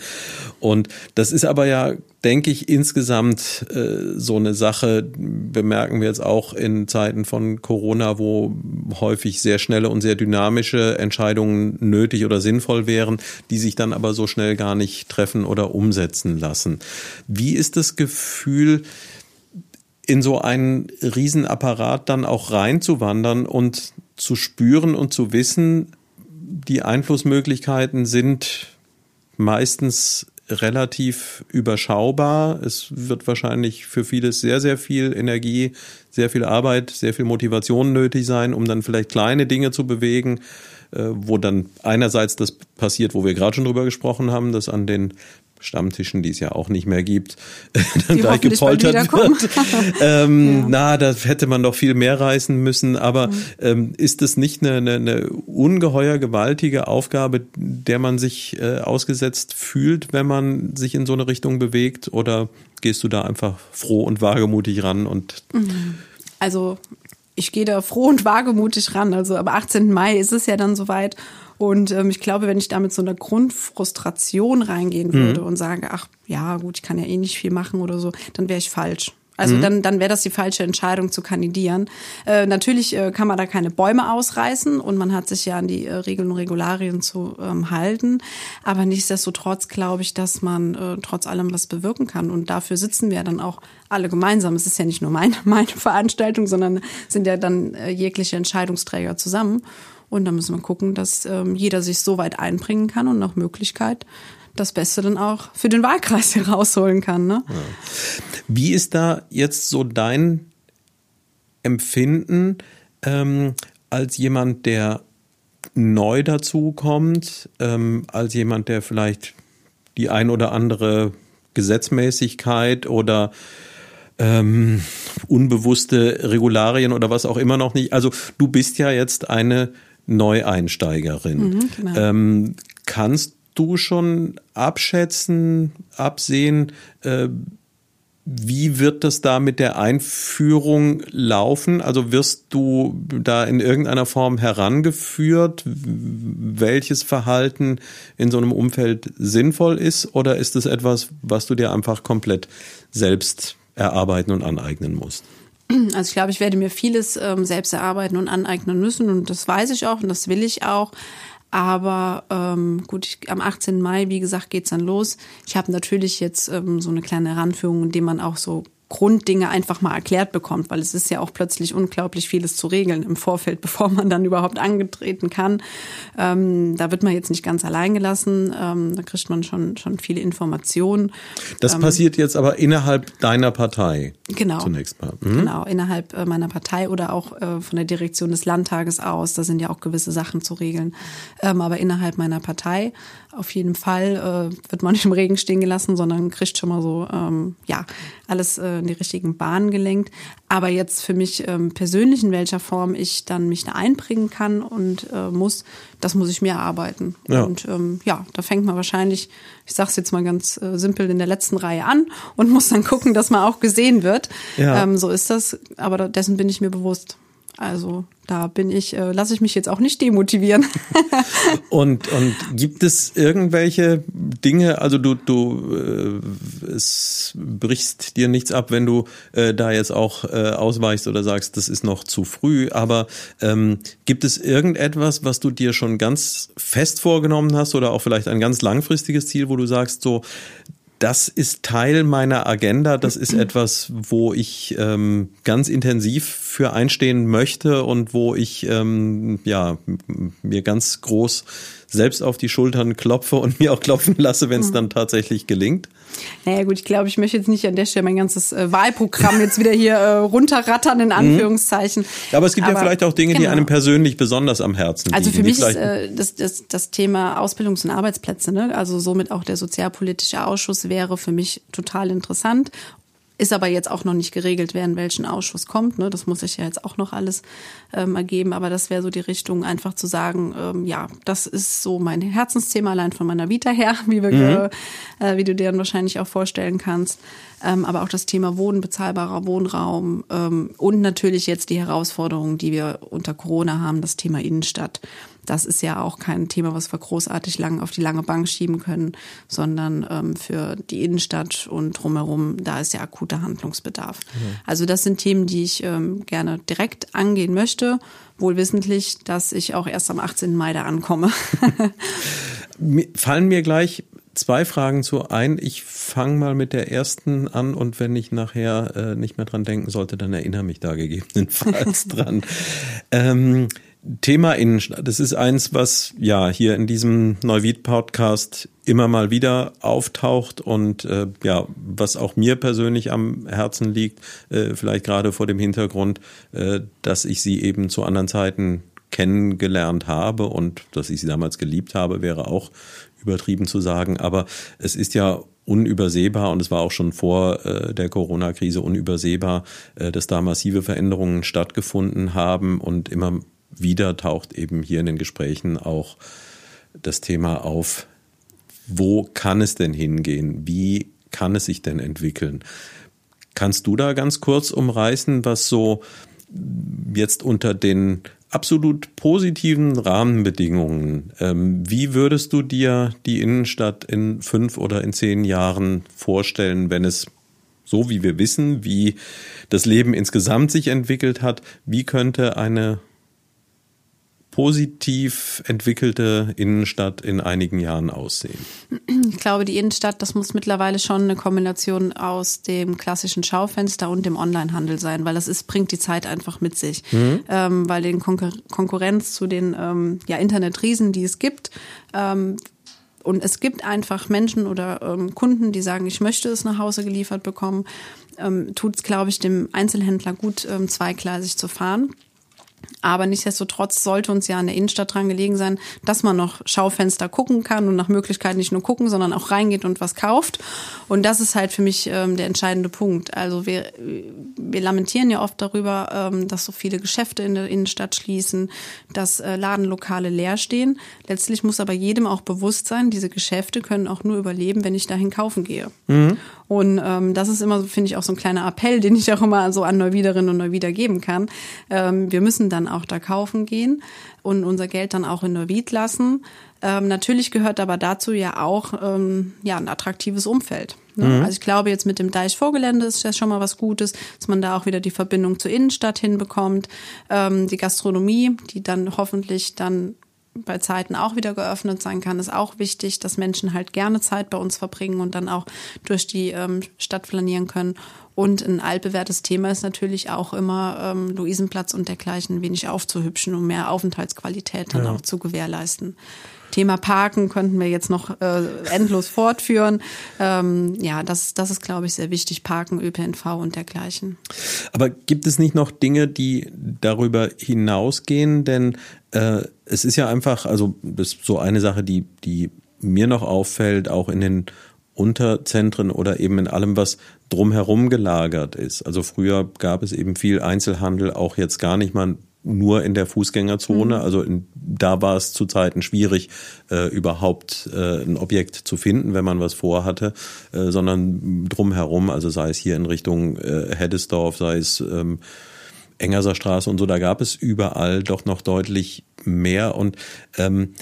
Und das ist aber ja, denke ich, insgesamt äh, so eine Sache, bemerken wir jetzt auch in Zeiten von Corona, wo häufig sehr schnelle und sehr dynamische Entscheidungen nötig oder sinnvoll wären, die sich dann aber so schnell gar nicht treffen oder umsetzen lassen. Wie ist das Gefühl, in so einen Riesenapparat dann auch reinzuwandern und zu spüren und zu wissen, die Einflussmöglichkeiten sind meistens relativ überschaubar. Es wird wahrscheinlich für vieles sehr, sehr viel Energie, sehr viel Arbeit, sehr viel Motivation nötig sein, um dann vielleicht kleine Dinge zu bewegen, äh, wo dann einerseits das passiert, wo wir gerade schon drüber gesprochen haben, dass an den Stammtischen, die es ja auch nicht mehr gibt, *laughs* dann Die gleich gepoltert wird. ähm, Na, da hätte man doch viel mehr reißen müssen. Aber ähm, ist das nicht eine, eine, eine ungeheuer gewaltige Aufgabe, der man sich äh, ausgesetzt fühlt, wenn man sich in so eine Richtung bewegt? Oder gehst du da einfach froh und wagemutig ran und Also ich gehe da froh und wagemutig ran. Also am 18. Mai ist es ja dann soweit. Und ähm, ich glaube, wenn ich da mit so einer Grundfrustration reingehen würde mhm. und sage, ach ja, gut, ich kann ja eh nicht viel machen oder so, dann wäre ich falsch. Also mhm. dann, dann wäre das die falsche Entscheidung zu kandidieren. Äh, natürlich äh, kann man da keine Bäume ausreißen und man hat sich ja an die äh, Regeln und Regularien zu ähm, halten. Aber nichtsdestotrotz glaube ich, dass man äh, trotz allem was bewirken kann. Und dafür sitzen wir dann auch alle gemeinsam. Es ist ja nicht nur meine, *laughs* meine Veranstaltung, sondern sind ja dann äh, jegliche Entscheidungsträger zusammen. Und da müssen wir gucken, dass ähm, jeder sich so weit einbringen kann und nach Möglichkeit das Beste dann auch für den Wahlkreis *laughs* herausholen kann. Ne? Ja. Wie ist da jetzt so dein Empfinden ähm, als jemand, der neu dazukommt, ähm, als jemand, der vielleicht die ein oder andere Gesetzmäßigkeit oder ähm, unbewusste Regularien oder was auch immer noch nicht. Also du bist ja jetzt eine Neueinsteigerin. Mhm, genau. ähm, kannst du schon abschätzen, absehen, äh, wie wird das da mit der Einführung laufen? Also wirst du da in irgendeiner Form herangeführt, welches Verhalten in so einem Umfeld sinnvoll ist? Oder ist es etwas, was du dir einfach komplett selbst erarbeiten und aneignen musst? Also ich glaube, ich werde mir vieles ähm, selbst erarbeiten und aneignen müssen und das weiß ich auch und das will ich auch. Aber ähm, gut, ich, am 18. Mai, wie gesagt, geht's dann los. Ich habe natürlich jetzt ähm, so eine kleine Heranführung, in dem man auch so Grunddinge einfach mal erklärt bekommt, weil es ist ja auch plötzlich unglaublich vieles zu regeln im Vorfeld, *laughs* bevor man dann überhaupt angetreten kann. Ähm, da wird man jetzt nicht ganz allein gelassen, ähm, da kriegt man schon, schon viele Informationen. Das ähm, passiert jetzt aber innerhalb deiner Partei. Genau. Zunächst mal. Mhm. Genau, innerhalb äh, meiner Partei oder auch äh, von der Direktion des Landtages aus. Da sind ja auch gewisse Sachen zu regeln. Ähm, aber innerhalb meiner Partei auf jeden Fall äh, wird man nicht im Regen stehen gelassen, sondern kriegt schon mal so, ähm, ja, alles äh, in die richtigen Bahnen gelenkt. Aber jetzt für mich ähm, persönlich, in welcher Form ich dann mich da einbringen kann und äh, muss, das muss ich mir erarbeiten. Ja. Und ähm, ja, da fängt man wahrscheinlich, ich sage es jetzt mal ganz äh, simpel, in der letzten Reihe an und muss dann gucken, dass man auch gesehen wird. Ja. Ähm, so ist das, aber dessen bin ich mir bewusst. Also da bin ich, äh, lasse ich mich jetzt auch nicht demotivieren. *laughs* und, und gibt es irgendwelche Dinge, also du, du äh, es brichst dir nichts ab, wenn du äh, da jetzt auch äh, ausweichst oder sagst, das ist noch zu früh, aber ähm, gibt es irgendetwas, was du dir schon ganz fest vorgenommen hast oder auch vielleicht ein ganz langfristiges Ziel, wo du sagst, so das ist Teil meiner Agenda. Das ist *clears throat* etwas, wo ich ähm, ganz intensiv für einstehen möchte und wo ich ähm, ja mir ganz groß selbst auf die Schultern klopfe und *laughs* mir auch klopfen lasse, wenn es mhm. dann tatsächlich gelingt? Naja gut, ich glaube, ich möchte jetzt nicht an der Stelle mein ganzes äh, Wahlprogramm jetzt wieder hier äh, runterrattern, in mhm. Anführungszeichen. Aber es gibt aber, ja vielleicht auch Dinge, genau. die einem persönlich besonders am Herzen also liegen. Also für mich ist äh, das, das, das Thema Ausbildungs- und Arbeitsplätze, ne? also somit auch der sozialpolitische Ausschuss wäre für mich total interessant ist aber jetzt auch noch nicht geregelt, wer in welchen Ausschuss kommt. Ne? Das muss sich ja jetzt auch noch alles ähm, ergeben. Aber das wäre so die Richtung, einfach zu sagen, ähm, ja, das ist so mein Herzensthema allein von meiner Vita her, *laughs* wie, wir, mhm. äh, wie du dir dann wahrscheinlich auch vorstellen kannst. Ähm, aber auch das Thema Wohnen, bezahlbarer Wohnraum ähm, und natürlich jetzt die Herausforderungen, die wir unter Corona haben, das Thema Innenstadt das ist ja auch kein Thema, was wir großartig lang auf die lange Bank schieben können, sondern ähm, für die Innenstadt und drumherum, da ist ja akuter Handlungsbedarf. Mhm. Also das sind Themen, die ich ähm, gerne direkt angehen möchte, wohl wissentlich, dass ich auch erst am 18. Mai da ankomme. *laughs* Fallen mir gleich zwei Fragen zu ein. Ich fange mal mit der ersten an und wenn ich nachher äh, nicht mehr dran denken sollte, dann erinnere mich da gegebenenfalls *laughs* dran. Ähm, Thema Innenstadt, das ist eins, was ja hier in diesem Neuwied-Podcast immer mal wieder auftaucht und äh, ja, was auch mir persönlich am Herzen liegt, äh, vielleicht gerade vor dem Hintergrund, äh, dass ich sie eben zu anderen Zeiten kennengelernt habe und dass ich sie damals geliebt habe, wäre auch übertrieben zu sagen. Aber es ist ja unübersehbar und es war auch schon vor äh, der Corona-Krise unübersehbar, äh, dass da massive Veränderungen stattgefunden haben und immer wieder taucht eben hier in den Gesprächen auch das Thema auf, wo kann es denn hingehen? Wie kann es sich denn entwickeln? Kannst du da ganz kurz umreißen, was so jetzt unter den absolut positiven Rahmenbedingungen, ähm, wie würdest du dir die Innenstadt in fünf oder in zehn Jahren vorstellen, wenn es so wie wir wissen, wie das Leben insgesamt sich entwickelt hat, wie könnte eine positiv entwickelte Innenstadt in einigen Jahren aussehen? Ich glaube, die Innenstadt, das muss mittlerweile schon eine Kombination aus dem klassischen Schaufenster und dem Onlinehandel sein, weil das ist, bringt die Zeit einfach mit sich. Mhm. Ähm, weil den Konkur Konkurrenz zu den ähm, ja, Internetriesen, die es gibt, ähm, und es gibt einfach Menschen oder ähm, Kunden, die sagen, ich möchte es nach Hause geliefert bekommen, ähm, tut es, glaube ich, dem Einzelhändler gut, ähm, zweigleisig zu fahren. Aber nichtsdestotrotz sollte uns ja in der Innenstadt dran gelegen sein, dass man noch Schaufenster gucken kann und nach Möglichkeit nicht nur gucken, sondern auch reingeht und was kauft. Und das ist halt für mich ähm, der entscheidende Punkt. Also wir, wir lamentieren ja oft darüber, ähm, dass so viele Geschäfte in der Innenstadt schließen, dass äh, Ladenlokale leer stehen. Letztlich muss aber jedem auch bewusst sein, diese Geschäfte können auch nur überleben, wenn ich dahin kaufen gehe. Mhm. Und ähm, das ist immer, finde ich, auch so ein kleiner Appell, den ich auch immer so an Neuwiederinnen und Neuwieder geben kann. Ähm, wir müssen dann auch da kaufen gehen und unser Geld dann auch in Neuwied lassen. Ähm, natürlich gehört aber dazu ja auch ähm, ja ein attraktives Umfeld. Ne? Mhm. Also ich glaube jetzt mit dem Deich Vorgelände ist das schon mal was Gutes, dass man da auch wieder die Verbindung zur Innenstadt hinbekommt. Ähm, die Gastronomie, die dann hoffentlich dann bei Zeiten auch wieder geöffnet sein kann, ist auch wichtig, dass Menschen halt gerne Zeit bei uns verbringen und dann auch durch die ähm, Stadt flanieren können. Und ein altbewährtes Thema ist natürlich auch immer ähm, Luisenplatz und dergleichen wenig aufzuhübschen, um mehr Aufenthaltsqualität dann ja. auch zu gewährleisten. Thema Parken könnten wir jetzt noch äh, endlos fortführen. Ähm, ja, das, das ist, glaube ich, sehr wichtig. Parken, ÖPNV und dergleichen. Aber gibt es nicht noch Dinge, die darüber hinausgehen? Denn äh, es ist ja einfach, also das ist so eine Sache, die, die mir noch auffällt, auch in den Unterzentren oder eben in allem, was drumherum gelagert ist. Also früher gab es eben viel Einzelhandel, auch jetzt gar nicht mal nur in der Fußgängerzone. Mhm. Also in, da war es zu Zeiten schwierig, äh, überhaupt äh, ein Objekt zu finden, wenn man was vorhatte, äh, sondern drumherum, also sei es hier in Richtung äh, Heddesdorf, sei es ähm, Engerser Straße und so, da gab es überall doch noch deutlich mehr und ähm,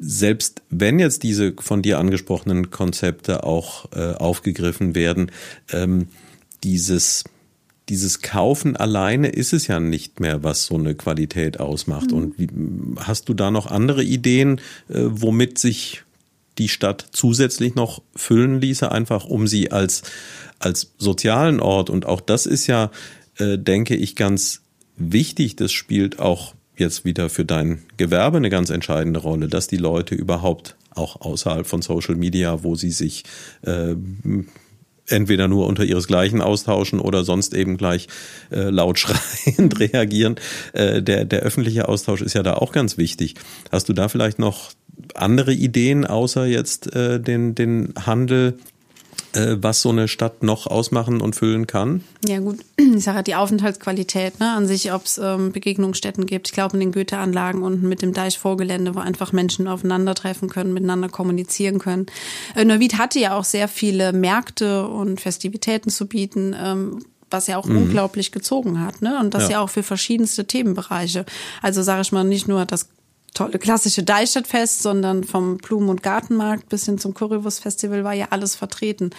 selbst wenn jetzt diese von dir angesprochenen Konzepte auch äh, aufgegriffen werden, ähm, dieses dieses Kaufen alleine ist es ja nicht mehr, was so eine Qualität ausmacht. Mhm. Und wie, hast du da noch andere Ideen, äh, womit sich die Stadt zusätzlich noch füllen ließe, einfach um sie als, als sozialen Ort und auch das ist ja, äh, denke ich, ganz wichtig. Das spielt auch jetzt wieder für dein Gewerbe eine ganz entscheidende Rolle, dass die Leute überhaupt auch außerhalb von Social Media, wo sie sich äh, entweder nur unter ihresgleichen austauschen oder sonst eben gleich äh, laut *laughs* schreiend reagieren. Äh, der, der öffentliche Austausch ist ja da auch ganz wichtig. Hast du da vielleicht noch andere Ideen außer jetzt äh, den, den Handel was so eine Stadt noch ausmachen und füllen kann? Ja gut, *clears throat* ich sage halt die Aufenthaltsqualität ne, an sich, ob es ähm, Begegnungsstätten gibt. Ich glaube in den Goethe-Anlagen und mit dem Deich-Vorgelände, wo einfach Menschen aufeinandertreffen können, miteinander kommunizieren können. Äh, Neuwied hatte ja auch sehr viele Märkte und Festivitäten zu bieten. Ähm, was ja auch mhm. unglaublich gezogen hat, ne? Und das ja. ja auch für verschiedenste Themenbereiche. Also sage ich mal nicht nur das tolle klassische Deichstadtfest, sondern vom Blumen- und Gartenmarkt bis hin zum Currywurst-Festival war ja alles vertreten.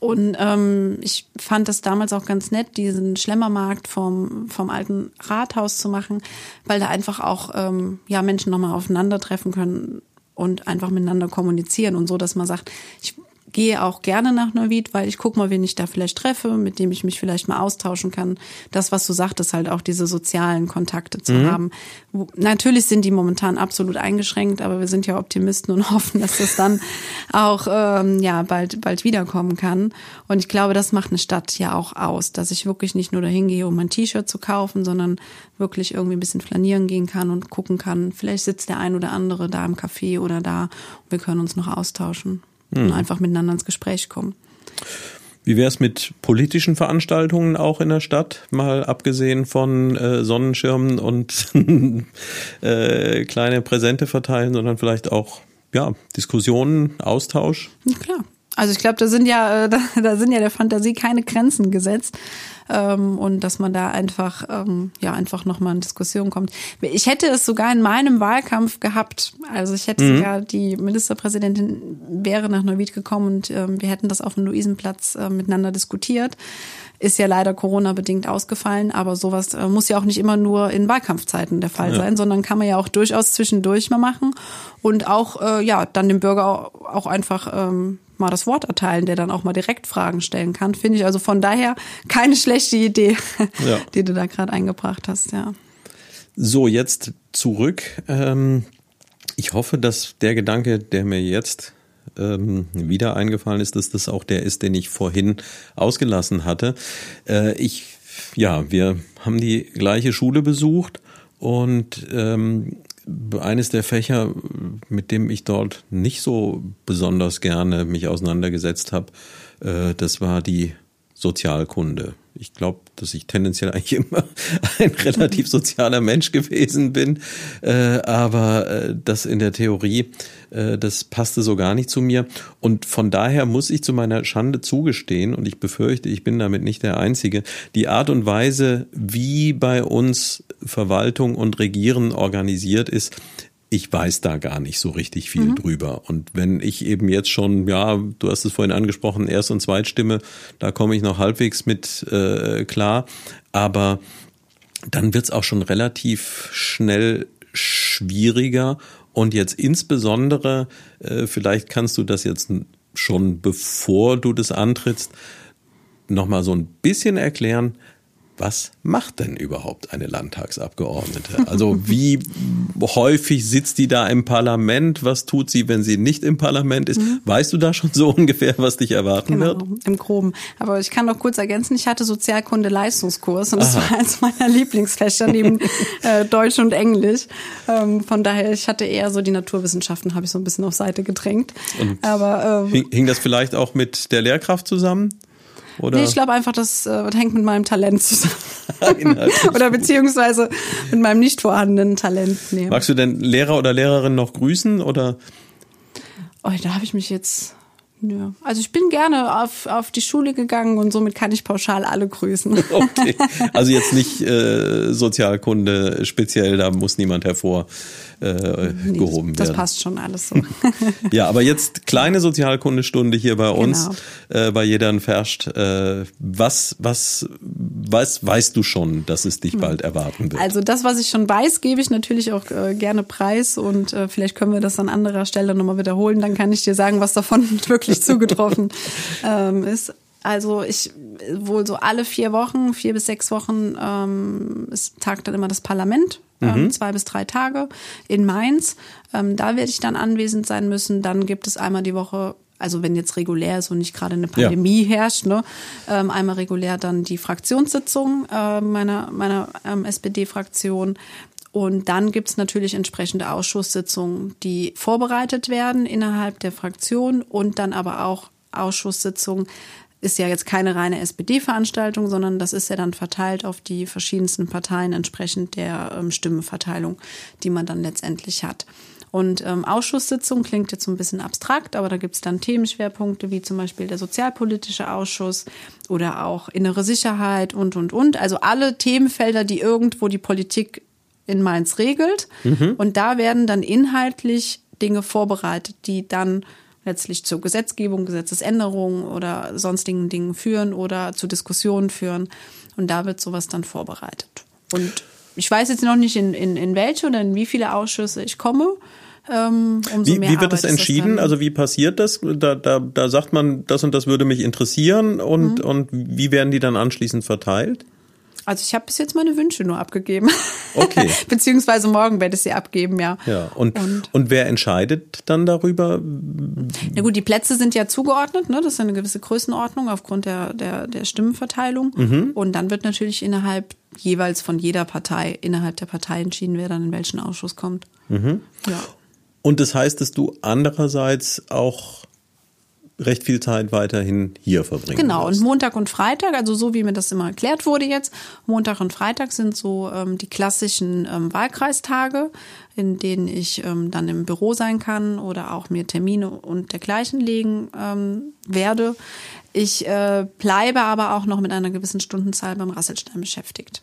Und ähm, ich fand das damals auch ganz nett, diesen Schlemmermarkt vom, vom alten Rathaus zu machen, weil da einfach auch ähm, ja Menschen nochmal aufeinandertreffen können und einfach miteinander kommunizieren und so, dass man sagt, ich gehe auch gerne nach Neuwied, weil ich gucke mal, wen ich da vielleicht treffe, mit dem ich mich vielleicht mal austauschen kann. Das, was du sagtest, halt auch diese sozialen Kontakte zu mhm. haben. Natürlich sind die momentan absolut eingeschränkt, aber wir sind ja Optimisten und *laughs* hoffen, dass das dann auch ähm, ja bald bald wiederkommen kann. Und ich glaube, das macht eine Stadt ja auch aus, dass ich wirklich nicht nur dahin gehe, um ein T-Shirt zu kaufen, sondern wirklich irgendwie ein bisschen flanieren gehen kann und gucken kann. Vielleicht sitzt der ein oder andere da im Café oder da und wir können uns noch austauschen hm. und einfach miteinander ins Gespräch kommen. Wie wäre es mit politischen Veranstaltungen auch in der Stadt, mal abgesehen von äh, Sonnenschirmen und *laughs* äh, kleine Präsente verteilen, sondern vielleicht auch ja, Diskussionen, Austausch? Klar. Also ich glaube, da sind ja, äh, *laughs* da, da sind ja der Fantasie keine Grenzen gesetzt ähm, und dass man da einfach ähm, ja einfach noch mal in Diskussion kommt. Ich hätte es sogar in meinem Wahlkampf gehabt. Also ich hätte mhm. sogar die Ministerpräsidentin wäre nach Neuwied gekommen und ähm, wir hätten das auf dem Luisenplatz äh, miteinander diskutiert. Ist ja leider Corona-bedingt ausgefallen, aber sowas äh, muss ja auch nicht immer nur in Wahlkampfzeiten der Fall ja. sein, sondern kann man ja auch durchaus zwischendurch mal machen und auch äh, ja dann dem Bürger auch, auch einfach ähm, mal das Wort erteilen, der dann auch mal direkt Fragen stellen kann. Finde ich also von daher keine schlechte Idee, *laughs* ja. die du da gerade eingebracht hast, ja. So, jetzt zurück. Ähm, ich hoffe, dass der Gedanke, der mir jetzt ähm, wieder eingefallen ist, dass das auch der ist, den ich vorhin ausgelassen hatte. Äh, ich, ja, wir haben die gleiche Schule besucht und ähm, eines der Fächer, mit dem ich dort nicht so besonders gerne mich auseinandergesetzt habe, äh, das war die Sozialkunde. Ich glaube, dass ich tendenziell eigentlich immer *laughs* ein relativ sozialer Mensch gewesen bin, äh, aber äh, das in der Theorie, das passte so gar nicht zu mir. Und von daher muss ich zu meiner Schande zugestehen, und ich befürchte, ich bin damit nicht der Einzige, die Art und Weise, wie bei uns Verwaltung und Regieren organisiert ist, ich weiß da gar nicht so richtig viel mhm. drüber. Und wenn ich eben jetzt schon, ja, du hast es vorhin angesprochen, Erst- und Zweitstimme, da komme ich noch halbwegs mit äh, klar. Aber dann wird es auch schon relativ schnell schwieriger. Und jetzt insbesondere, äh, vielleicht kannst du das jetzt schon bevor du das antrittst, nochmal so ein bisschen erklären, was macht denn überhaupt eine Landtagsabgeordnete? Also wie häufig sitzt die da im Parlament? Was tut sie, wenn sie nicht im Parlament ist? Mhm. Weißt du da schon so *laughs* ungefähr, was dich erwarten genau, wird? Im Groben. Aber ich kann noch kurz ergänzen, ich hatte Sozialkunde Leistungskurs und das Aha. war eins meiner Lieblingsfächer neben *laughs* äh, Deutsch und Englisch. Ähm, von daher, ich hatte eher so die Naturwissenschaften, habe ich so ein bisschen auf Seite gedrängt. Und Aber ähm, hing das vielleicht auch mit der Lehrkraft zusammen? Oder? Nee, ich glaube einfach, das äh, hängt mit meinem Talent zusammen. *laughs* oder beziehungsweise mit meinem nicht vorhandenen Talent. Nee. Magst du denn Lehrer oder Lehrerin noch grüßen oder? Oh, da habe ich mich jetzt ja. Also ich bin gerne auf, auf die Schule gegangen und somit kann ich pauschal alle grüßen. *laughs* *laughs* Okay. Also jetzt nicht äh, Sozialkunde speziell, da muss niemand hervor äh, nee, gehoben das, werden. Das passt schon alles so. *laughs* ja, aber jetzt kleine Sozialkundestunde hier bei uns, genau. äh, bei Jedern Ferscht. Äh, was, was, was weißt du schon, dass es dich bald erwarten wird? Also das, was ich schon weiß, gebe ich natürlich auch äh, gerne preis und äh, vielleicht können wir das an anderer Stelle nochmal wiederholen. Dann kann ich dir sagen, was davon *laughs* wirklich zugetroffen *laughs* ähm, ist. Also ich wohl so alle vier Wochen, vier bis sechs Wochen, ähm, es tagt dann immer das Parlament mhm. zwei bis drei Tage in Mainz. Ähm, da werde ich dann anwesend sein müssen. Dann gibt es einmal die Woche also wenn jetzt regulär ist und nicht gerade eine Pandemie ja. herrscht, ne, ähm, einmal regulär dann die Fraktionssitzung äh, meiner, meiner ähm, SPD-Fraktion. Und dann gibt's natürlich entsprechende Ausschusssitzungen, die vorbereitet werden innerhalb der Fraktion und dann aber auch Ausschusssitzungen, ist ja jetzt keine reine SPD-Veranstaltung, sondern das ist ja dann verteilt auf die verschiedensten Parteien entsprechend der ähm, Stimmenverteilung, die man dann letztendlich hat. Und ähm, Ausschusssitzung klingt jetzt so ein bisschen abstrakt, aber da gibt's dann Themenschwerpunkte wie zum Beispiel der sozialpolitische Ausschuss oder auch innere Sicherheit und, und, und. Also alle Themenfelder, die irgendwo die Politik in Mainz regelt. Mhm. Und da werden dann inhaltlich Dinge vorbereitet, die dann letztlich zur Gesetzgebung, Gesetzesänderungen oder sonstigen Dingen führen oder zu Diskussionen führen. Und da wird sowas dann vorbereitet. Und ich weiß jetzt noch nicht, in, in, in welche oder in wie viele Ausschüsse ich komme. Ähm, wie, wie wird das entschieden? Das also wie passiert das? Da, da, da sagt man, das und das würde mich interessieren und, mhm. und wie werden die dann anschließend verteilt? Also ich habe bis jetzt meine Wünsche nur abgegeben. Okay. *laughs* Beziehungsweise morgen werde ich sie abgeben, ja. Ja. Und, und, und wer entscheidet dann darüber? Na gut, die Plätze sind ja zugeordnet, ne? Das ist eine gewisse Größenordnung aufgrund der, der, der Stimmenverteilung. Mhm. Und dann wird natürlich innerhalb jeweils von jeder Partei, innerhalb der Partei entschieden, wer dann in welchen Ausschuss kommt. Mhm. Ja. Und das heißt, dass du andererseits auch recht viel Zeit weiterhin hier verbringen Genau, wirst. und Montag und Freitag, also so wie mir das immer erklärt wurde jetzt, Montag und Freitag sind so ähm, die klassischen ähm, Wahlkreistage, in denen ich ähm, dann im Büro sein kann oder auch mir Termine und dergleichen legen ähm, werde. Ich äh, bleibe aber auch noch mit einer gewissen Stundenzahl beim Rasselstein beschäftigt.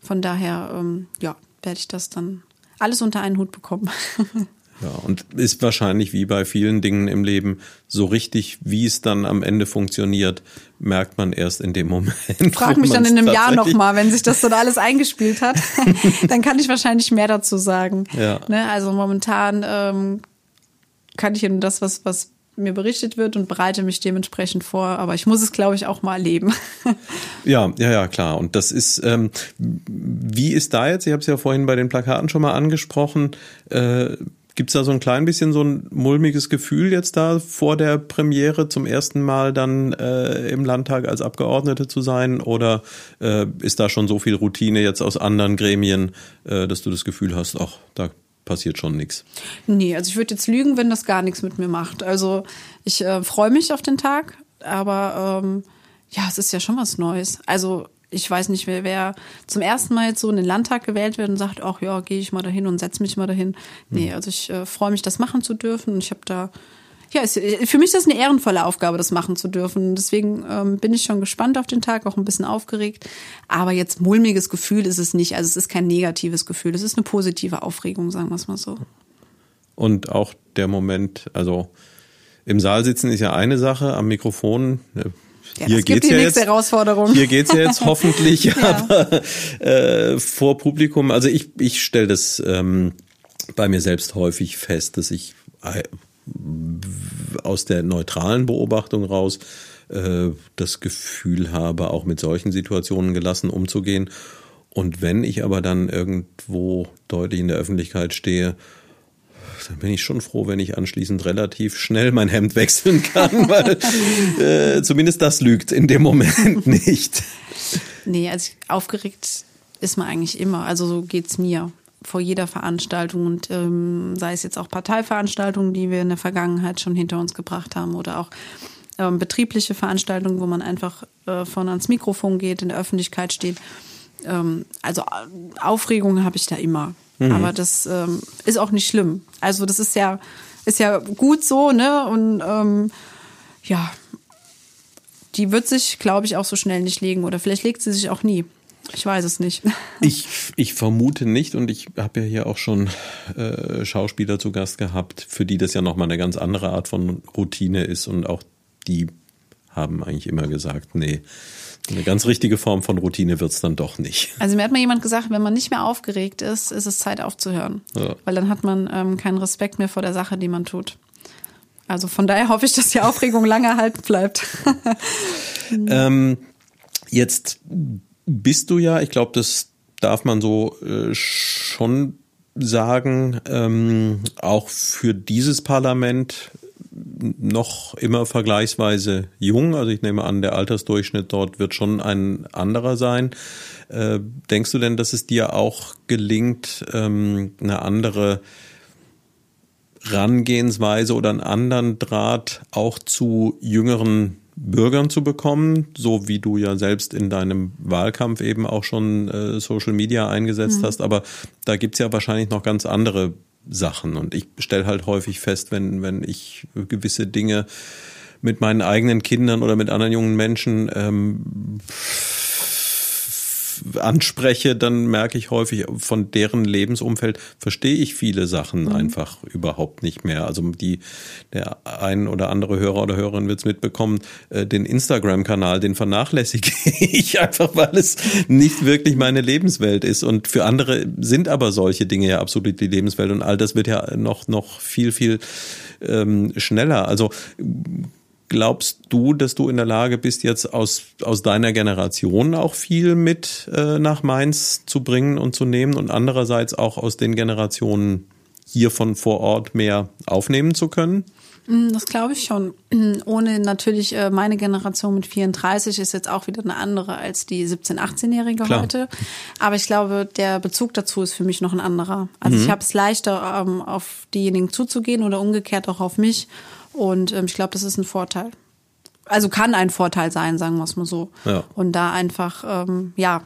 Von daher, ähm, ja, werde ich das dann alles unter einen Hut bekommen. *laughs* Ja, und ist wahrscheinlich wie bei vielen Dingen im Leben so richtig, wie es dann am Ende funktioniert, merkt man erst in dem Moment. *laughs* Frag mich dann in einem Jahr nochmal, wenn sich das dann alles eingespielt hat. *laughs* dann kann ich wahrscheinlich mehr dazu sagen. Ja. Ne, also momentan ähm, kann ich nur das, was, was mir berichtet wird und bereite mich dementsprechend vor. Aber ich muss es, glaube ich, auch mal erleben. *laughs* Ja, ja, ja, klar. Und das ist, ähm, wie ist da jetzt, ich habe es ja vorhin bei den Plakaten schon mal angesprochen, äh, Gibt es da so ein klein bisschen so ein mulmiges Gefühl jetzt da vor der Premiere zum ersten Mal dann äh, im Landtag als Abgeordnete zu sein? Oder äh, ist da schon so viel Routine jetzt aus anderen Gremien, äh, dass du das Gefühl hast, ach, da passiert schon nichts? Nee, also ich würde jetzt lügen, wenn das gar nichts mit mir macht. Also ich äh, freue mich auf den Tag, aber ähm, ja, es ist ja schon was Neues. Also ich weiß nicht, wer, wer zum ersten Mal jetzt so in den Landtag gewählt wird und sagt, ach ja, gehe ich mal dahin und setz mich mal dahin. Nee, also ich äh, freue mich, das machen zu dürfen. Und ich habe da, ja, es, für mich ist das eine ehrenvolle Aufgabe, das machen zu dürfen. Deswegen ähm, bin ich schon gespannt auf den Tag, auch ein bisschen aufgeregt. Aber jetzt mulmiges Gefühl ist es nicht. Also es ist kein negatives Gefühl. Es ist eine positive Aufregung, sagen wir es mal so. Und auch der Moment, also im Saal sitzen ist ja eine Sache, am Mikrofon. äh, Ja, hier geht's die ja nächste jetzt, Herausforderung. Hier geht's ja jetzt *laughs* hoffentlich, aber äh, vor Publikum, also ich, ich stelle das ähm, bei mir selbst häufig fest, dass ich äh, aus der neutralen Beobachtung raus äh, das Gefühl habe, auch mit solchen Situationen gelassen umzugehen. Und wenn ich aber dann irgendwo deutlich in der Öffentlichkeit stehe, dann bin ich schon froh, wenn ich anschließend relativ schnell mein Hemd wechseln kann, *laughs* weil äh, zumindest das lügt in dem Moment *laughs* nicht. Nee, also aufgeregt ist man eigentlich immer. Also so geht's mir vor jeder Veranstaltung und ähm, sei es jetzt auch Parteiveranstaltungen, die wir in der Vergangenheit schon hinter uns gebracht haben oder auch ähm, betriebliche Veranstaltungen, wo man einfach äh, vorne ans Mikrofon geht, in der Öffentlichkeit steht. Ähm, also Aufregung habe ich da immer. Aber das ähm, ist auch nicht schlimm. Also das ist ja, ist ja gut so, ne? Und ähm, ja, die wird sich, glaube ich, auch so schnell nicht legen. Oder vielleicht legt sie sich auch nie. Ich weiß es nicht. *laughs* Ich, ich vermute nicht und ich habe ja hier auch schon äh, Schauspieler zu Gast gehabt, für die das ja nochmal eine ganz andere Art von Routine ist und auch die haben eigentlich immer gesagt, nee, eine ganz richtige Form von Routine wird's dann doch nicht. Also mir hat mal jemand gesagt, wenn man nicht mehr aufgeregt ist, ist es Zeit aufzuhören. Ja. Weil dann hat man ähm, keinen Respekt mehr vor der Sache, die man tut. Also von daher hoffe ich, dass die Aufregung lange erhalten bleibt. *laughs* Ähm, jetzt bist du ja, ich glaube, das darf man so äh, schon sagen, ähm, auch für dieses Parlament noch immer vergleichsweise jung. Also ich nehme an, der Altersdurchschnitt dort wird schon ein anderer sein. Äh, denkst du denn, dass es dir auch gelingt, ähm, eine andere Rangehensweise oder einen anderen Draht auch zu jüngeren Bürgern zu bekommen, so wie du ja selbst in deinem Wahlkampf eben auch schon äh, Social Media eingesetzt hast. Aber da gibt's ja wahrscheinlich noch ganz andere Sachen. Und ich stelle halt häufig fest, wenn, wenn ich gewisse Dinge mit meinen eigenen Kindern oder mit anderen jungen Menschen ähm, anspreche, dann merke ich häufig von deren Lebensumfeld verstehe ich viele Sachen Mhm. einfach überhaupt nicht mehr. Also die der ein oder andere Hörer oder Hörerin wird es mitbekommen, äh, den Instagram-Kanal, den vernachlässige *laughs* ich einfach, weil es nicht wirklich meine Lebenswelt ist. Und für andere sind aber solche Dinge ja absolut die Lebenswelt und all das wird ja noch noch viel viel ähm, schneller. Also Glaubst du, dass du in der Lage bist, jetzt aus, aus deiner Generation auch viel mit äh, nach Mainz zu bringen und zu nehmen und andererseits auch aus den Generationen hier von vor Ort mehr aufnehmen zu können? Das glaube ich schon. *clears throat* Ohne natürlich äh, meine Generation mit 34 ist jetzt auch wieder eine andere als die 17-, 18-Jährige Klar. heute. Aber ich glaube, der Bezug dazu ist für mich noch ein anderer. Also ich habe es leichter, ähm, auf diejenigen zuzugehen oder umgekehrt auch auf mich. Und ähm, ich glaube, das ist ein Vorteil. Also kann ein Vorteil sein, sagen wir es mal so. Ja. Und da einfach, ähm, ja,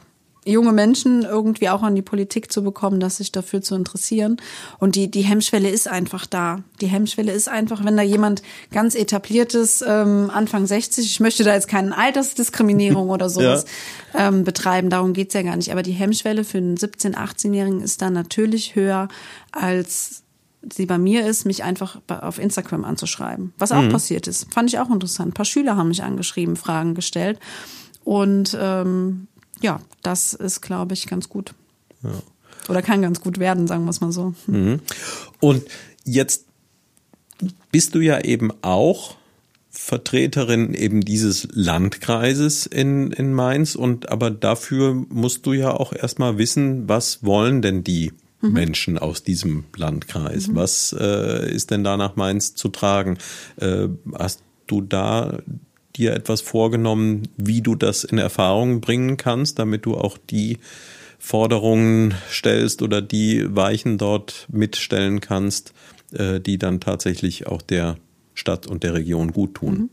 junge Menschen irgendwie auch an die Politik zu bekommen, dass sich dafür zu interessieren. Und die, die Hemmschwelle ist einfach da. Die Hemmschwelle ist einfach, wenn da jemand ganz etabliertes, ähm, Anfang 60, ich möchte da jetzt keine Altersdiskriminierung *laughs* oder sowas ja. ähm, betreiben, darum geht's ja gar nicht. Aber die Hemmschwelle für einen 17-, 18-Jährigen ist dann natürlich höher als sie bei mir ist, mich einfach auf Instagram anzuschreiben. Was auch mhm. passiert ist. Fand ich auch interessant. Ein paar Schüler haben mich angeschrieben, Fragen gestellt. Und ähm, ja, das ist, glaube ich, ganz gut. Ja. Oder kann ganz gut werden, sagen wir es mal so. Mhm. Und jetzt bist du ja eben auch Vertreterin eben dieses Landkreises in, in Mainz und aber dafür musst du ja auch erstmal wissen, was wollen denn die mhm. Menschen aus diesem Landkreis? Mhm. Was äh, ist denn da nach Mainz zu tragen? Äh, hast du da dir etwas vorgenommen, wie du das in Erfahrung bringen kannst, damit du auch die Forderungen stellst oder die Weichen dort mitstellen kannst, äh, die dann tatsächlich auch der Stadt und der Region gut tun.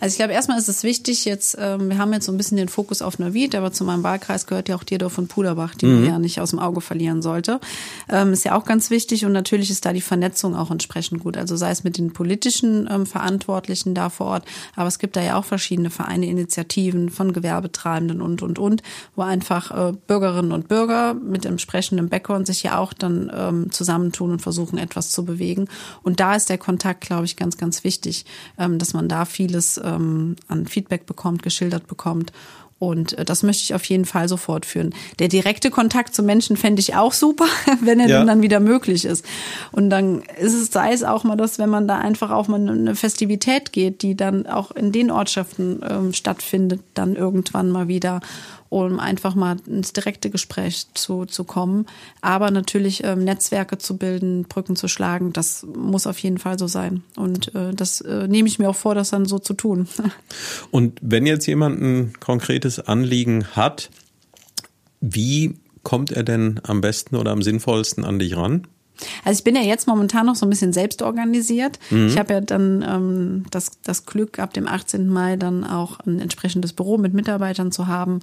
Also ich glaube, erstmal ist es wichtig, jetzt, ähm, wir haben jetzt so ein bisschen den Fokus auf Neuwied, aber zu meinem Wahlkreis gehört ja auch Dierdorf und Puderbach, die mhm. man ja nicht aus dem Auge verlieren sollte. Ähm, ist ja auch ganz wichtig und natürlich ist da die Vernetzung auch entsprechend gut. Also sei es mit den politischen ähm, Verantwortlichen da vor Ort, aber es gibt da ja auch verschiedene Vereine, Initiativen von Gewerbetreibenden und, und, und, wo einfach äh, Bürgerinnen und Bürger mit entsprechendem Background sich ja auch dann ähm, zusammentun und versuchen, etwas zu bewegen. Und da ist der Kontakt, glaube ich, ganz, ganz wichtig, ähm, dass man da viel vieles ähm, an Feedback bekommt, geschildert bekommt. Und äh, das möchte ich auf jeden Fall so fortführen. Der direkte Kontakt zu Menschen fände ich auch super, *laughs* wenn er ja. dann wieder möglich ist. Und dann ist es, sei es auch mal das, wenn man da einfach auch mal eine Festivität geht, die dann auch in den Ortschaften ähm, stattfindet, dann irgendwann mal wieder um einfach mal ins direkte Gespräch zu, zu kommen. Aber natürlich ähm, Netzwerke zu bilden, Brücken zu schlagen, das muss auf jeden Fall so sein. Und äh, das äh, nehme ich mir auch vor, das dann so zu tun. *laughs* Und wenn jetzt jemand ein konkretes Anliegen hat, wie kommt er denn am besten oder am sinnvollsten an dich ran? Also ich bin ja jetzt momentan noch so ein bisschen selbst organisiert. Mhm. Ich habe ja dann ähm, das, das Glück, ab dem 18. Mai dann auch ein entsprechendes Büro mit Mitarbeitern zu haben.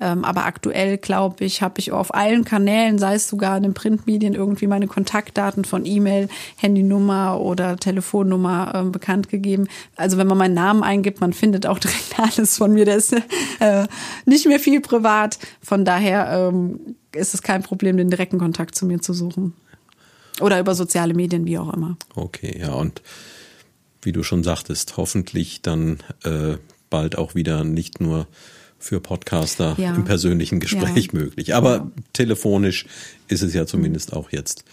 Ähm, aber aktuell, glaube ich, habe ich auf allen Kanälen, sei es sogar in den Printmedien, irgendwie meine Kontaktdaten von E-Mail, Handynummer oder Telefonnummer ähm, bekannt gegeben. Also wenn man meinen Namen eingibt, man findet auch *laughs* direkt alles von mir. Der ist äh, nicht mehr viel privat. Von daher ähm, ist es kein Problem, den direkten Kontakt zu mir zu suchen. Oder über soziale Medien, wie auch immer. Okay, ja, und wie du schon sagtest, hoffentlich dann äh, bald auch wieder nicht nur für Podcaster ja. im persönlichen Gespräch ja. möglich. Aber ja. telefonisch ist es ja zumindest auch jetzt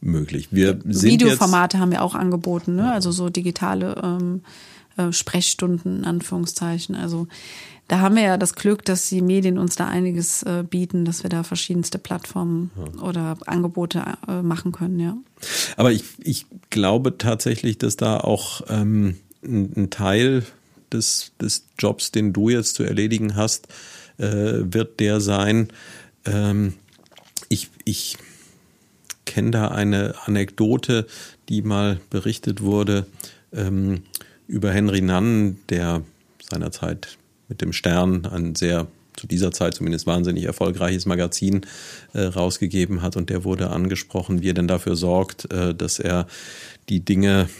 möglich. Wir sind Videoformate haben wir auch angeboten, ne? also so digitale ähm, äh, Sprechstunden in Anführungszeichen. Also da haben wir ja das Glück, dass die Medien uns da einiges äh, bieten, dass wir da verschiedenste Plattformen ja. oder Angebote äh, machen können, ja. Aber ich, ich glaube tatsächlich, dass da auch ähm, ein, ein Teil des, des Jobs, den du jetzt zu erledigen hast, äh, wird der sein, ähm, ich, ich kenne da eine Anekdote, die mal berichtet wurde ähm, über Henry Nann, der seinerzeit mit dem Stern ein sehr zu dieser Zeit zumindest wahnsinnig erfolgreiches Magazin äh, rausgegeben hat und der wurde angesprochen, wie er denn dafür sorgt, äh, dass er die Dinge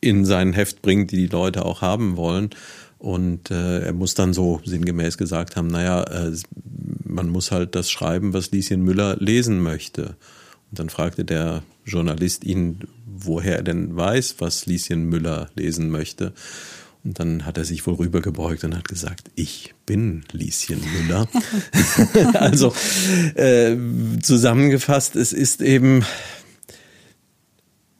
in sein Heft bringt, die die Leute auch haben wollen. Und äh, er muss dann so sinngemäß gesagt haben, naja, äh, man muss halt das schreiben, was Lieschen Müller lesen möchte. Und dann fragte der Journalist ihn, woher er denn weiß, was Lieschen Müller lesen möchte. Und dann hat er sich wohl rübergebeugt und hat gesagt, ich bin Lieschen Müller. *laughs* *laughs* also äh, zusammengefasst, es ist eben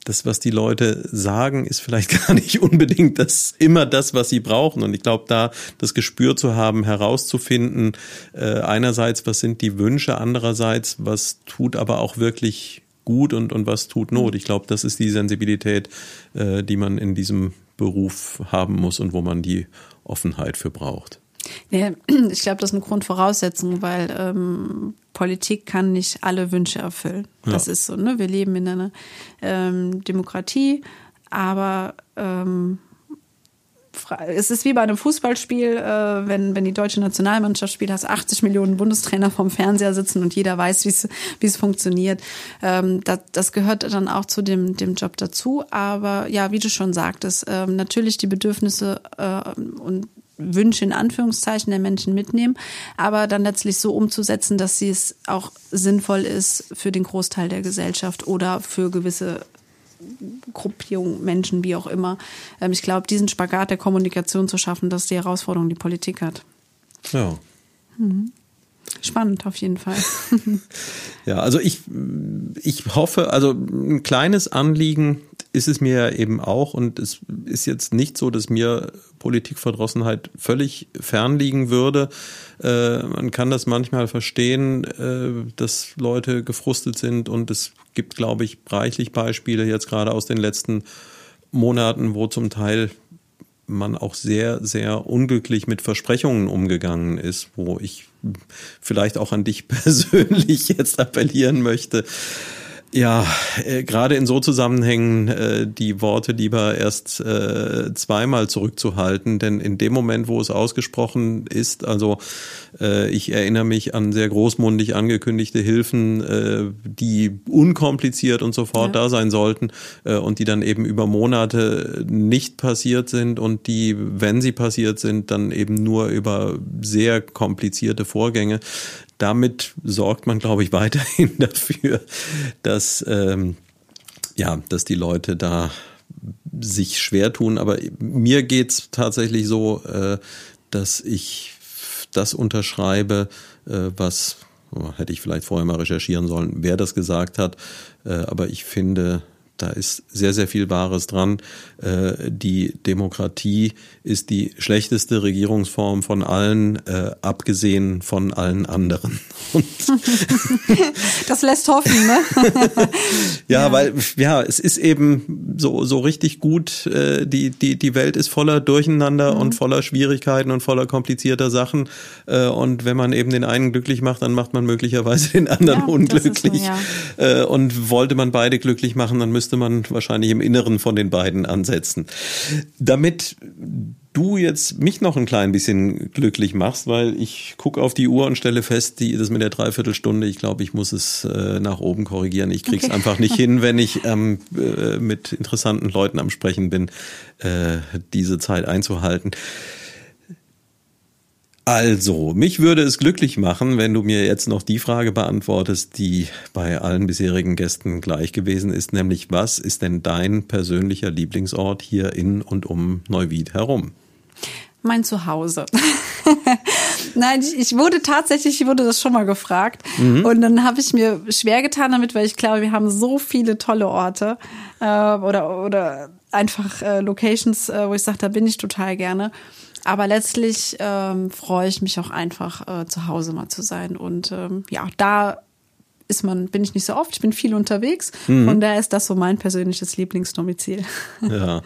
das, was die Leute sagen, ist vielleicht *laughs* gar nicht unbedingt das immer das, was sie brauchen. Und ich glaube, da das Gespür zu haben, herauszufinden, äh, einerseits, was sind die Wünsche, andererseits, was tut aber auch wirklich gut und, und was tut Not. Ich glaube, das ist die Sensibilität, äh, die man in diesem Beruf haben muss und wo man die Offenheit für braucht. Ja, *clears throat* ich glaube, das ist eine Grundvoraussetzung, weil ähm, Politik kann nicht alle Wünsche erfüllen. Das ja. ist so, ne? Wir leben in einer ähm, Demokratie, aber ähm, es ist wie bei einem Fußballspiel, äh, wenn, wenn die deutsche Nationalmannschaft spielt, hast 80 Millionen Bundestrainer vom Fernseher sitzen und jeder weiß, wie es funktioniert. Ähm, das, das gehört dann auch zu dem, dem Job dazu. Aber ja, wie du schon sagtest, ähm, natürlich die Bedürfnisse äh, und Wünsche in Anführungszeichen der Menschen mitnehmen, aber dann letztlich so umzusetzen, dass sie es auch sinnvoll ist für den Großteil der Gesellschaft oder für gewisse Gruppierung, Menschen, wie auch immer. Ähm, ich glaube, diesen Spagat der Kommunikation zu schaffen, das ist die Herausforderung, die Politik hat. Ja. Mhm. Spannend auf jeden Fall. *laughs* ja, also ich, ich hoffe, also ein kleines Anliegen ist es mir eben auch und es ist jetzt nicht so, dass mir Politikverdrossenheit völlig fernliegen würde. Äh, man kann das manchmal verstehen, äh, dass Leute gefrustet sind und es gibt, glaube ich, reichlich Beispiele jetzt gerade aus den letzten Monaten, wo zum Teil man auch sehr, sehr unglücklich mit Versprechungen umgegangen ist, wo ich vielleicht auch an dich *laughs* persönlich jetzt appellieren möchte. Ja, äh, gerade in so Zusammenhängen äh, die Worte lieber erst äh, zweimal zurückzuhalten, denn in dem Moment, wo es ausgesprochen ist, also äh, ich erinnere mich an sehr großmundig angekündigte Hilfen, äh, die unkompliziert und sofort ja. da sein sollten äh, und die dann eben über Monate nicht passiert sind und die, wenn sie passiert sind, dann eben nur über sehr komplizierte Vorgänge damit sorgt man, glaube ich, *laughs* weiterhin dafür, dass, ähm, ja, dass die Leute da sich schwer tun. Aber mir geht's tatsächlich so, äh, dass ich das unterschreibe, äh, was oh, hätte ich vielleicht vorher mal recherchieren sollen, wer das gesagt hat. Äh, aber ich finde, da ist sehr, sehr viel Wahres dran. Äh, die Demokratie ist die schlechteste Regierungsform von allen, äh, abgesehen von allen anderen. *laughs* das lässt hoffen, ne? *laughs* ja, ja, weil ja, es ist eben so so richtig gut. Äh, die die die Welt ist voller Durcheinander mhm. und voller Schwierigkeiten und voller komplizierter Sachen. Und wenn man eben den einen glücklich macht, dann macht man möglicherweise den anderen ja, unglücklich. So, ja. und wollte man beide glücklich machen, dann müsste man wahrscheinlich im Inneren von den beiden ansetzen. Damit du jetzt mich noch ein klein bisschen glücklich machst, weil ich gucke auf die Uhr und stelle fest, die das mit der Dreiviertelstunde, ich glaube, ich muss es äh, nach oben korrigieren. Ich krieg's okay. einfach nicht *laughs* hin, wenn ich ähm, äh, mit interessanten Leuten am Sprechen bin, äh, diese Zeit einzuhalten. Also, mich würde es glücklich machen, wenn du mir jetzt noch die Frage beantwortest, die bei allen bisherigen Gästen gleich gewesen ist, nämlich was ist denn dein persönlicher Lieblingsort hier in und um Neuwied herum? Mein Zuhause. *laughs* Nein, ich, ich, wurde tatsächlich, ich wurde das schon mal gefragt. Mhm. Und dann habe ich mir schwer getan damit, weil ich glaube, wir haben so viele tolle Orte äh, oder, oder einfach äh, Locations, äh, wo ich sage, da bin ich total gerne. Aber letztlich ähm, freue ich mich auch einfach, äh, zu Hause mal zu sein. Und ähm, ja, da ist man, bin ich nicht so oft, ich bin viel unterwegs. Mhm. Und da ist das so mein persönliches Lieblingsdomizil. *laughs* Ja.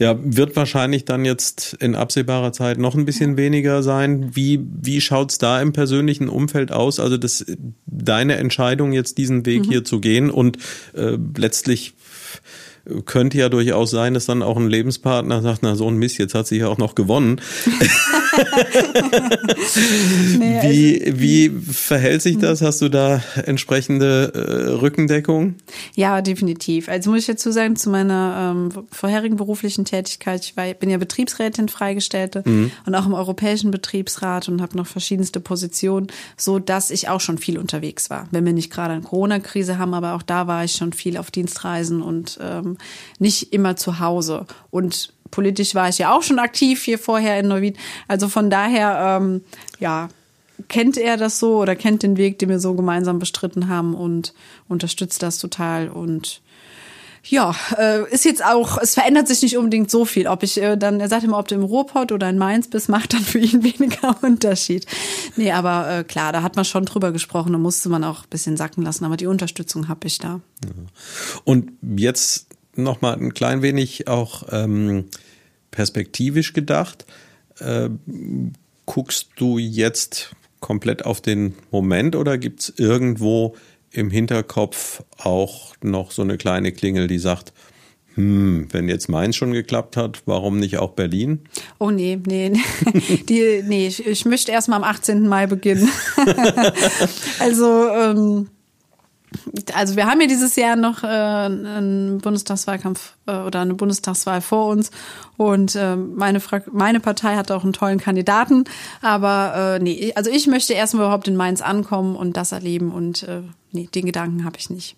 Ja, wird wahrscheinlich dann jetzt in absehbarer Zeit noch ein bisschen weniger sein. Wie, wie schaut's da im persönlichen Umfeld aus? Also das, deine Entscheidung, jetzt diesen Weg mhm. hier zu gehen und äh, letztlich könnte ja durchaus sein, dass dann auch ein Lebenspartner sagt, na so ein Mist, jetzt hat sie ja auch noch gewonnen. *laughs* nee, wie, also, wie verhält sich das? Hast du da entsprechende äh, Rückendeckung? Ja, definitiv. Also muss ich dazu sagen, zu meiner ähm, vorherigen beruflichen Tätigkeit, ich war, bin ja Betriebsrätin Freigestellte mhm. und auch im Europäischen Betriebsrat und habe noch verschiedenste Positionen, so dass ich auch schon viel unterwegs war. Wenn wir nicht gerade eine Corona-Krise haben, aber auch da war ich schon viel auf Dienstreisen und ähm, nicht immer zu Hause. Und politisch war ich ja auch schon aktiv hier vorher in Neuwied. Also von daher, ähm, ja, kennt er das so oder kennt den Weg, den wir so gemeinsam bestritten haben und unterstützt das total und ja, äh, ist jetzt auch, es verändert sich nicht unbedingt so viel. Ob ich äh, dann, er sagt immer, ob du im Ruhrpott oder in Mainz bist, *laughs* macht dann für ihn weniger Unterschied. Nee, aber äh, klar, da hat man schon drüber gesprochen, da musste man auch ein bisschen sacken lassen, aber die Unterstützung habe ich da. Und jetzt noch mal ein klein wenig auch ähm, perspektivisch gedacht. Äh, guckst du jetzt komplett auf den Moment oder gibt es irgendwo im Hinterkopf auch noch so eine kleine Klingel, die sagt, hm, wenn jetzt Mainz schon geklappt hat, warum nicht auch Berlin? Oh nee, nee, *laughs* die, nee, ich, ich möchte erst mal am 18. Mai beginnen. *laughs* also, ähm, also wir haben ja dieses Jahr noch äh, einen Bundestagswahlkampf äh, oder eine Bundestagswahl vor uns. Und äh, meine, Fra meine Partei hat auch einen tollen Kandidaten, aber äh, nee, also ich möchte erstmal überhaupt in Mainz ankommen und das erleben. Und äh, nee, den Gedanken habe ich nicht.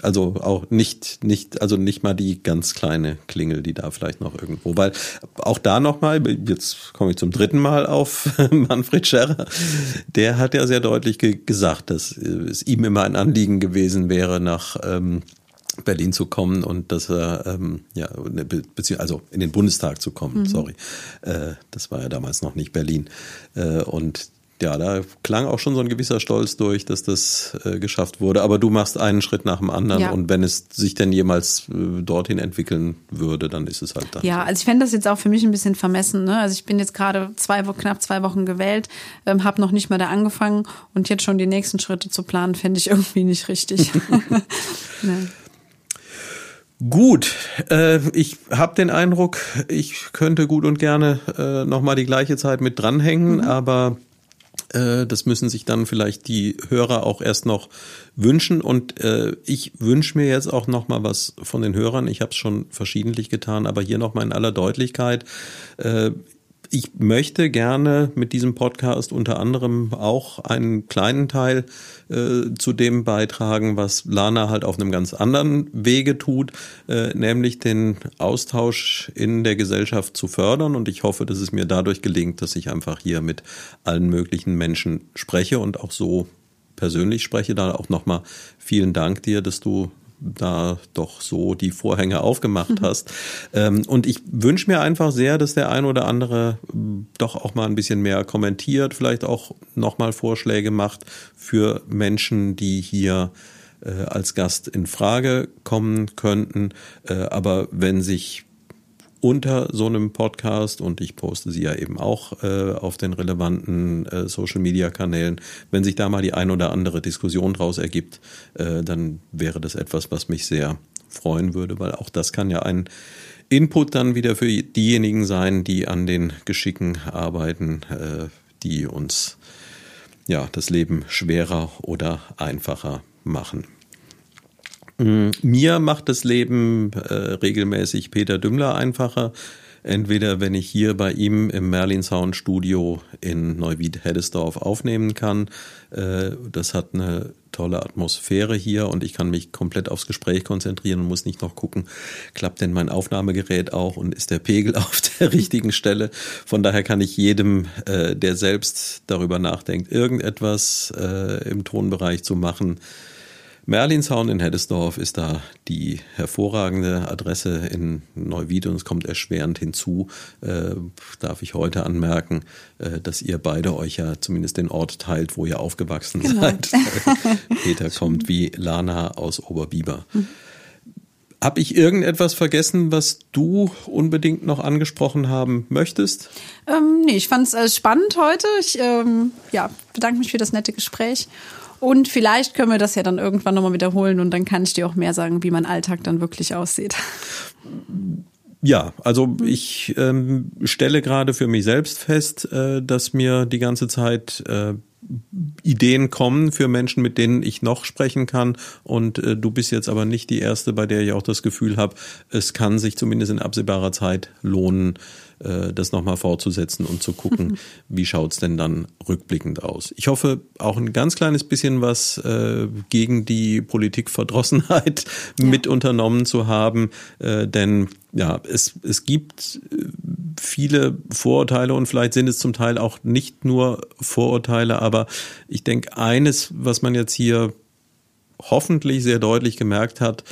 Also auch nicht, nicht, also nicht mal die ganz kleine Klingel, die da vielleicht noch irgendwo, weil auch da nochmal, jetzt komme ich zum dritten Mal auf *laughs* Manfred Scherrer, der hat ja sehr deutlich ge gesagt, dass es ihm immer ein Anliegen gewesen wäre, nach ähm, Berlin zu kommen und dass er ähm, ja beziehungsweise also in den Bundestag zu kommen, mhm. sorry, äh, das war ja damals noch nicht Berlin. Äh, und ja, da klang auch schon so ein gewisser Stolz durch, dass das äh, geschafft wurde. Aber du machst einen Schritt nach dem anderen ja. und wenn es sich denn jemals äh, dorthin entwickeln würde, dann ist es halt dann. Ja, also ich fände das jetzt auch für mich ein bisschen vermessen. Ne? Also ich bin jetzt gerade zwei knapp zwei Wochen gewählt, ähm, habe noch nicht mal da angefangen und jetzt schon die nächsten Schritte zu planen, fände ich *laughs* irgendwie nicht richtig. *laughs* nee. Gut, äh, ich habe den Eindruck, ich könnte gut und gerne äh, noch mal die gleiche Zeit mit dranhängen, mhm. aber das müssen sich dann vielleicht die Hörer auch erst noch wünschen. Und äh, ich wünsche mir jetzt auch noch mal was von den Hörern. Ich habe es schon verschiedentlich getan, aber hier noch mal in aller Deutlichkeit. Äh, ich möchte gerne mit diesem Podcast unter anderem auch einen kleinen Teil äh, zu dem beitragen, was Lana halt auf einem ganz anderen Wege tut, äh, nämlich den Austausch in der Gesellschaft zu fördern. Und ich hoffe, dass es mir dadurch gelingt, dass ich einfach hier mit allen möglichen Menschen spreche und auch so persönlich spreche. Da auch nochmal vielen Dank dir, dass du da doch so die Vorhänge aufgemacht mhm. hast. Ähm, und ich wünsche mir einfach sehr, dass der ein oder andere hm, doch auch mal ein bisschen mehr kommentiert, vielleicht auch nochmal Vorschläge macht für Menschen, die hier äh, als Gast in Frage kommen könnten. Äh, aber wenn sich unter so einem Podcast und ich poste sie ja eben auch äh, auf den relevanten äh, Social Media Kanälen. Wenn sich da mal die ein oder andere Diskussion draus ergibt, äh, dann wäre das etwas, was mich sehr freuen würde, weil auch das kann ja ein Input dann wieder für diejenigen sein, die an den Geschicken arbeiten, äh, die uns ja das Leben schwerer oder einfacher machen. Mm, mir macht das Leben äh, regelmäßig Peter Dümmler einfacher. Entweder wenn ich hier bei ihm im Merlin Sound Studio in Neuwied-Heddesdorf aufnehmen kann. Äh, das hat eine tolle Atmosphäre hier und ich kann mich komplett aufs Gespräch konzentrieren und muss nicht noch gucken, klappt denn mein Aufnahmegerät auch und ist der Pegel *laughs* auf der richtigen Stelle. Von daher kann ich jedem, äh, der selbst darüber nachdenkt, irgendetwas äh, im Tonbereich zu machen, Merlinshorn in Heddesdorf ist da die hervorragende Adresse in Neuwied und es kommt erschwerend hinzu, äh, darf ich heute anmerken, äh, dass ihr beide euch ja zumindest den Ort teilt, wo ihr aufgewachsen genau. seid. *laughs* Peter kommt wie Lana aus Oberbiber. Mhm. Habe ich irgendetwas vergessen, was du unbedingt noch angesprochen haben möchtest? Ähm, nee, ich fand es äh, spannend heute. Ich ähm, ja, bedanke mich für das nette Gespräch und vielleicht können wir das ja dann irgendwann nochmal wiederholen und dann kann ich dir auch mehr sagen, wie mein Alltag dann wirklich aussieht. Ja, also ich ähm, stelle gerade für mich selbst fest, äh, dass mir die ganze Zeit äh, Ideen kommen für Menschen, mit denen ich noch sprechen kann. Und äh, du bist jetzt aber nicht die Erste, bei der ich auch das Gefühl habe, es kann sich zumindest in absehbarer Zeit lohnen, äh, das nochmal fortzusetzen und zu gucken, *laughs* wie schaut's denn dann rückblickend aus. Ich hoffe auch ein ganz kleines bisschen was äh, gegen die Politikverdrossenheit *laughs* ja. mit unternommen zu haben, äh, denn ja, es, es gibt äh, viele Vorurteile und vielleicht sind es zum Teil auch nicht nur Vorurteile, aber ich denke, eines, was man jetzt hier hoffentlich sehr deutlich gemerkt hat,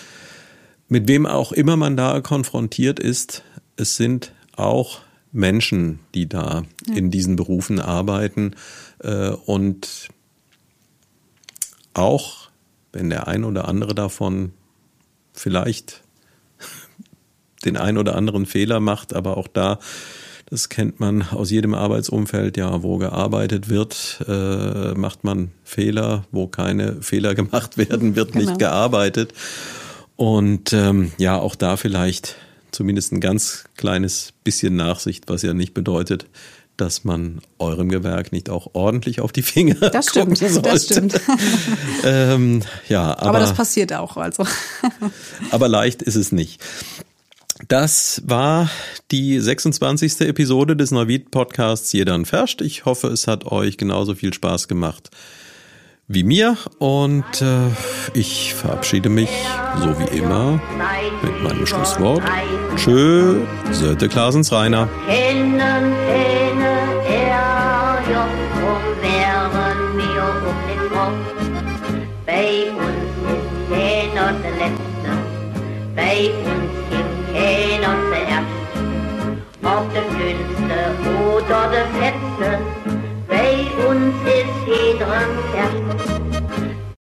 mit wem auch immer man da konfrontiert ist, es sind auch Menschen, die da ja. in diesen Berufen arbeiten äh, und auch wenn der ein oder andere davon vielleicht *laughs* den ein oder anderen Fehler macht, aber auch da, das kennt man aus jedem Arbeitsumfeld, ja, wo gearbeitet wird, äh, macht man Fehler, wo keine Fehler *laughs* gemacht werden, wird genau. nicht gearbeitet. Und ähm, ja, auch da vielleicht zumindest ein ganz kleines bisschen Nachsicht, was ja nicht bedeutet, dass man eurem Gewerk nicht auch ordentlich auf die Finger das stimmt, sollte. Das stimmt. *laughs* ähm, ja, aber, aber das passiert auch. Also. *laughs* aber leicht ist es nicht. Das war die 26. Episode des Neuwied Podcasts Jedern Ferscht. Ich hoffe, es hat euch genauso viel Spaß gemacht wie mir und äh, ich verabschiede mich so wie immer mit meinem Schlusswort. Tschö, Söte Klasens Rainer.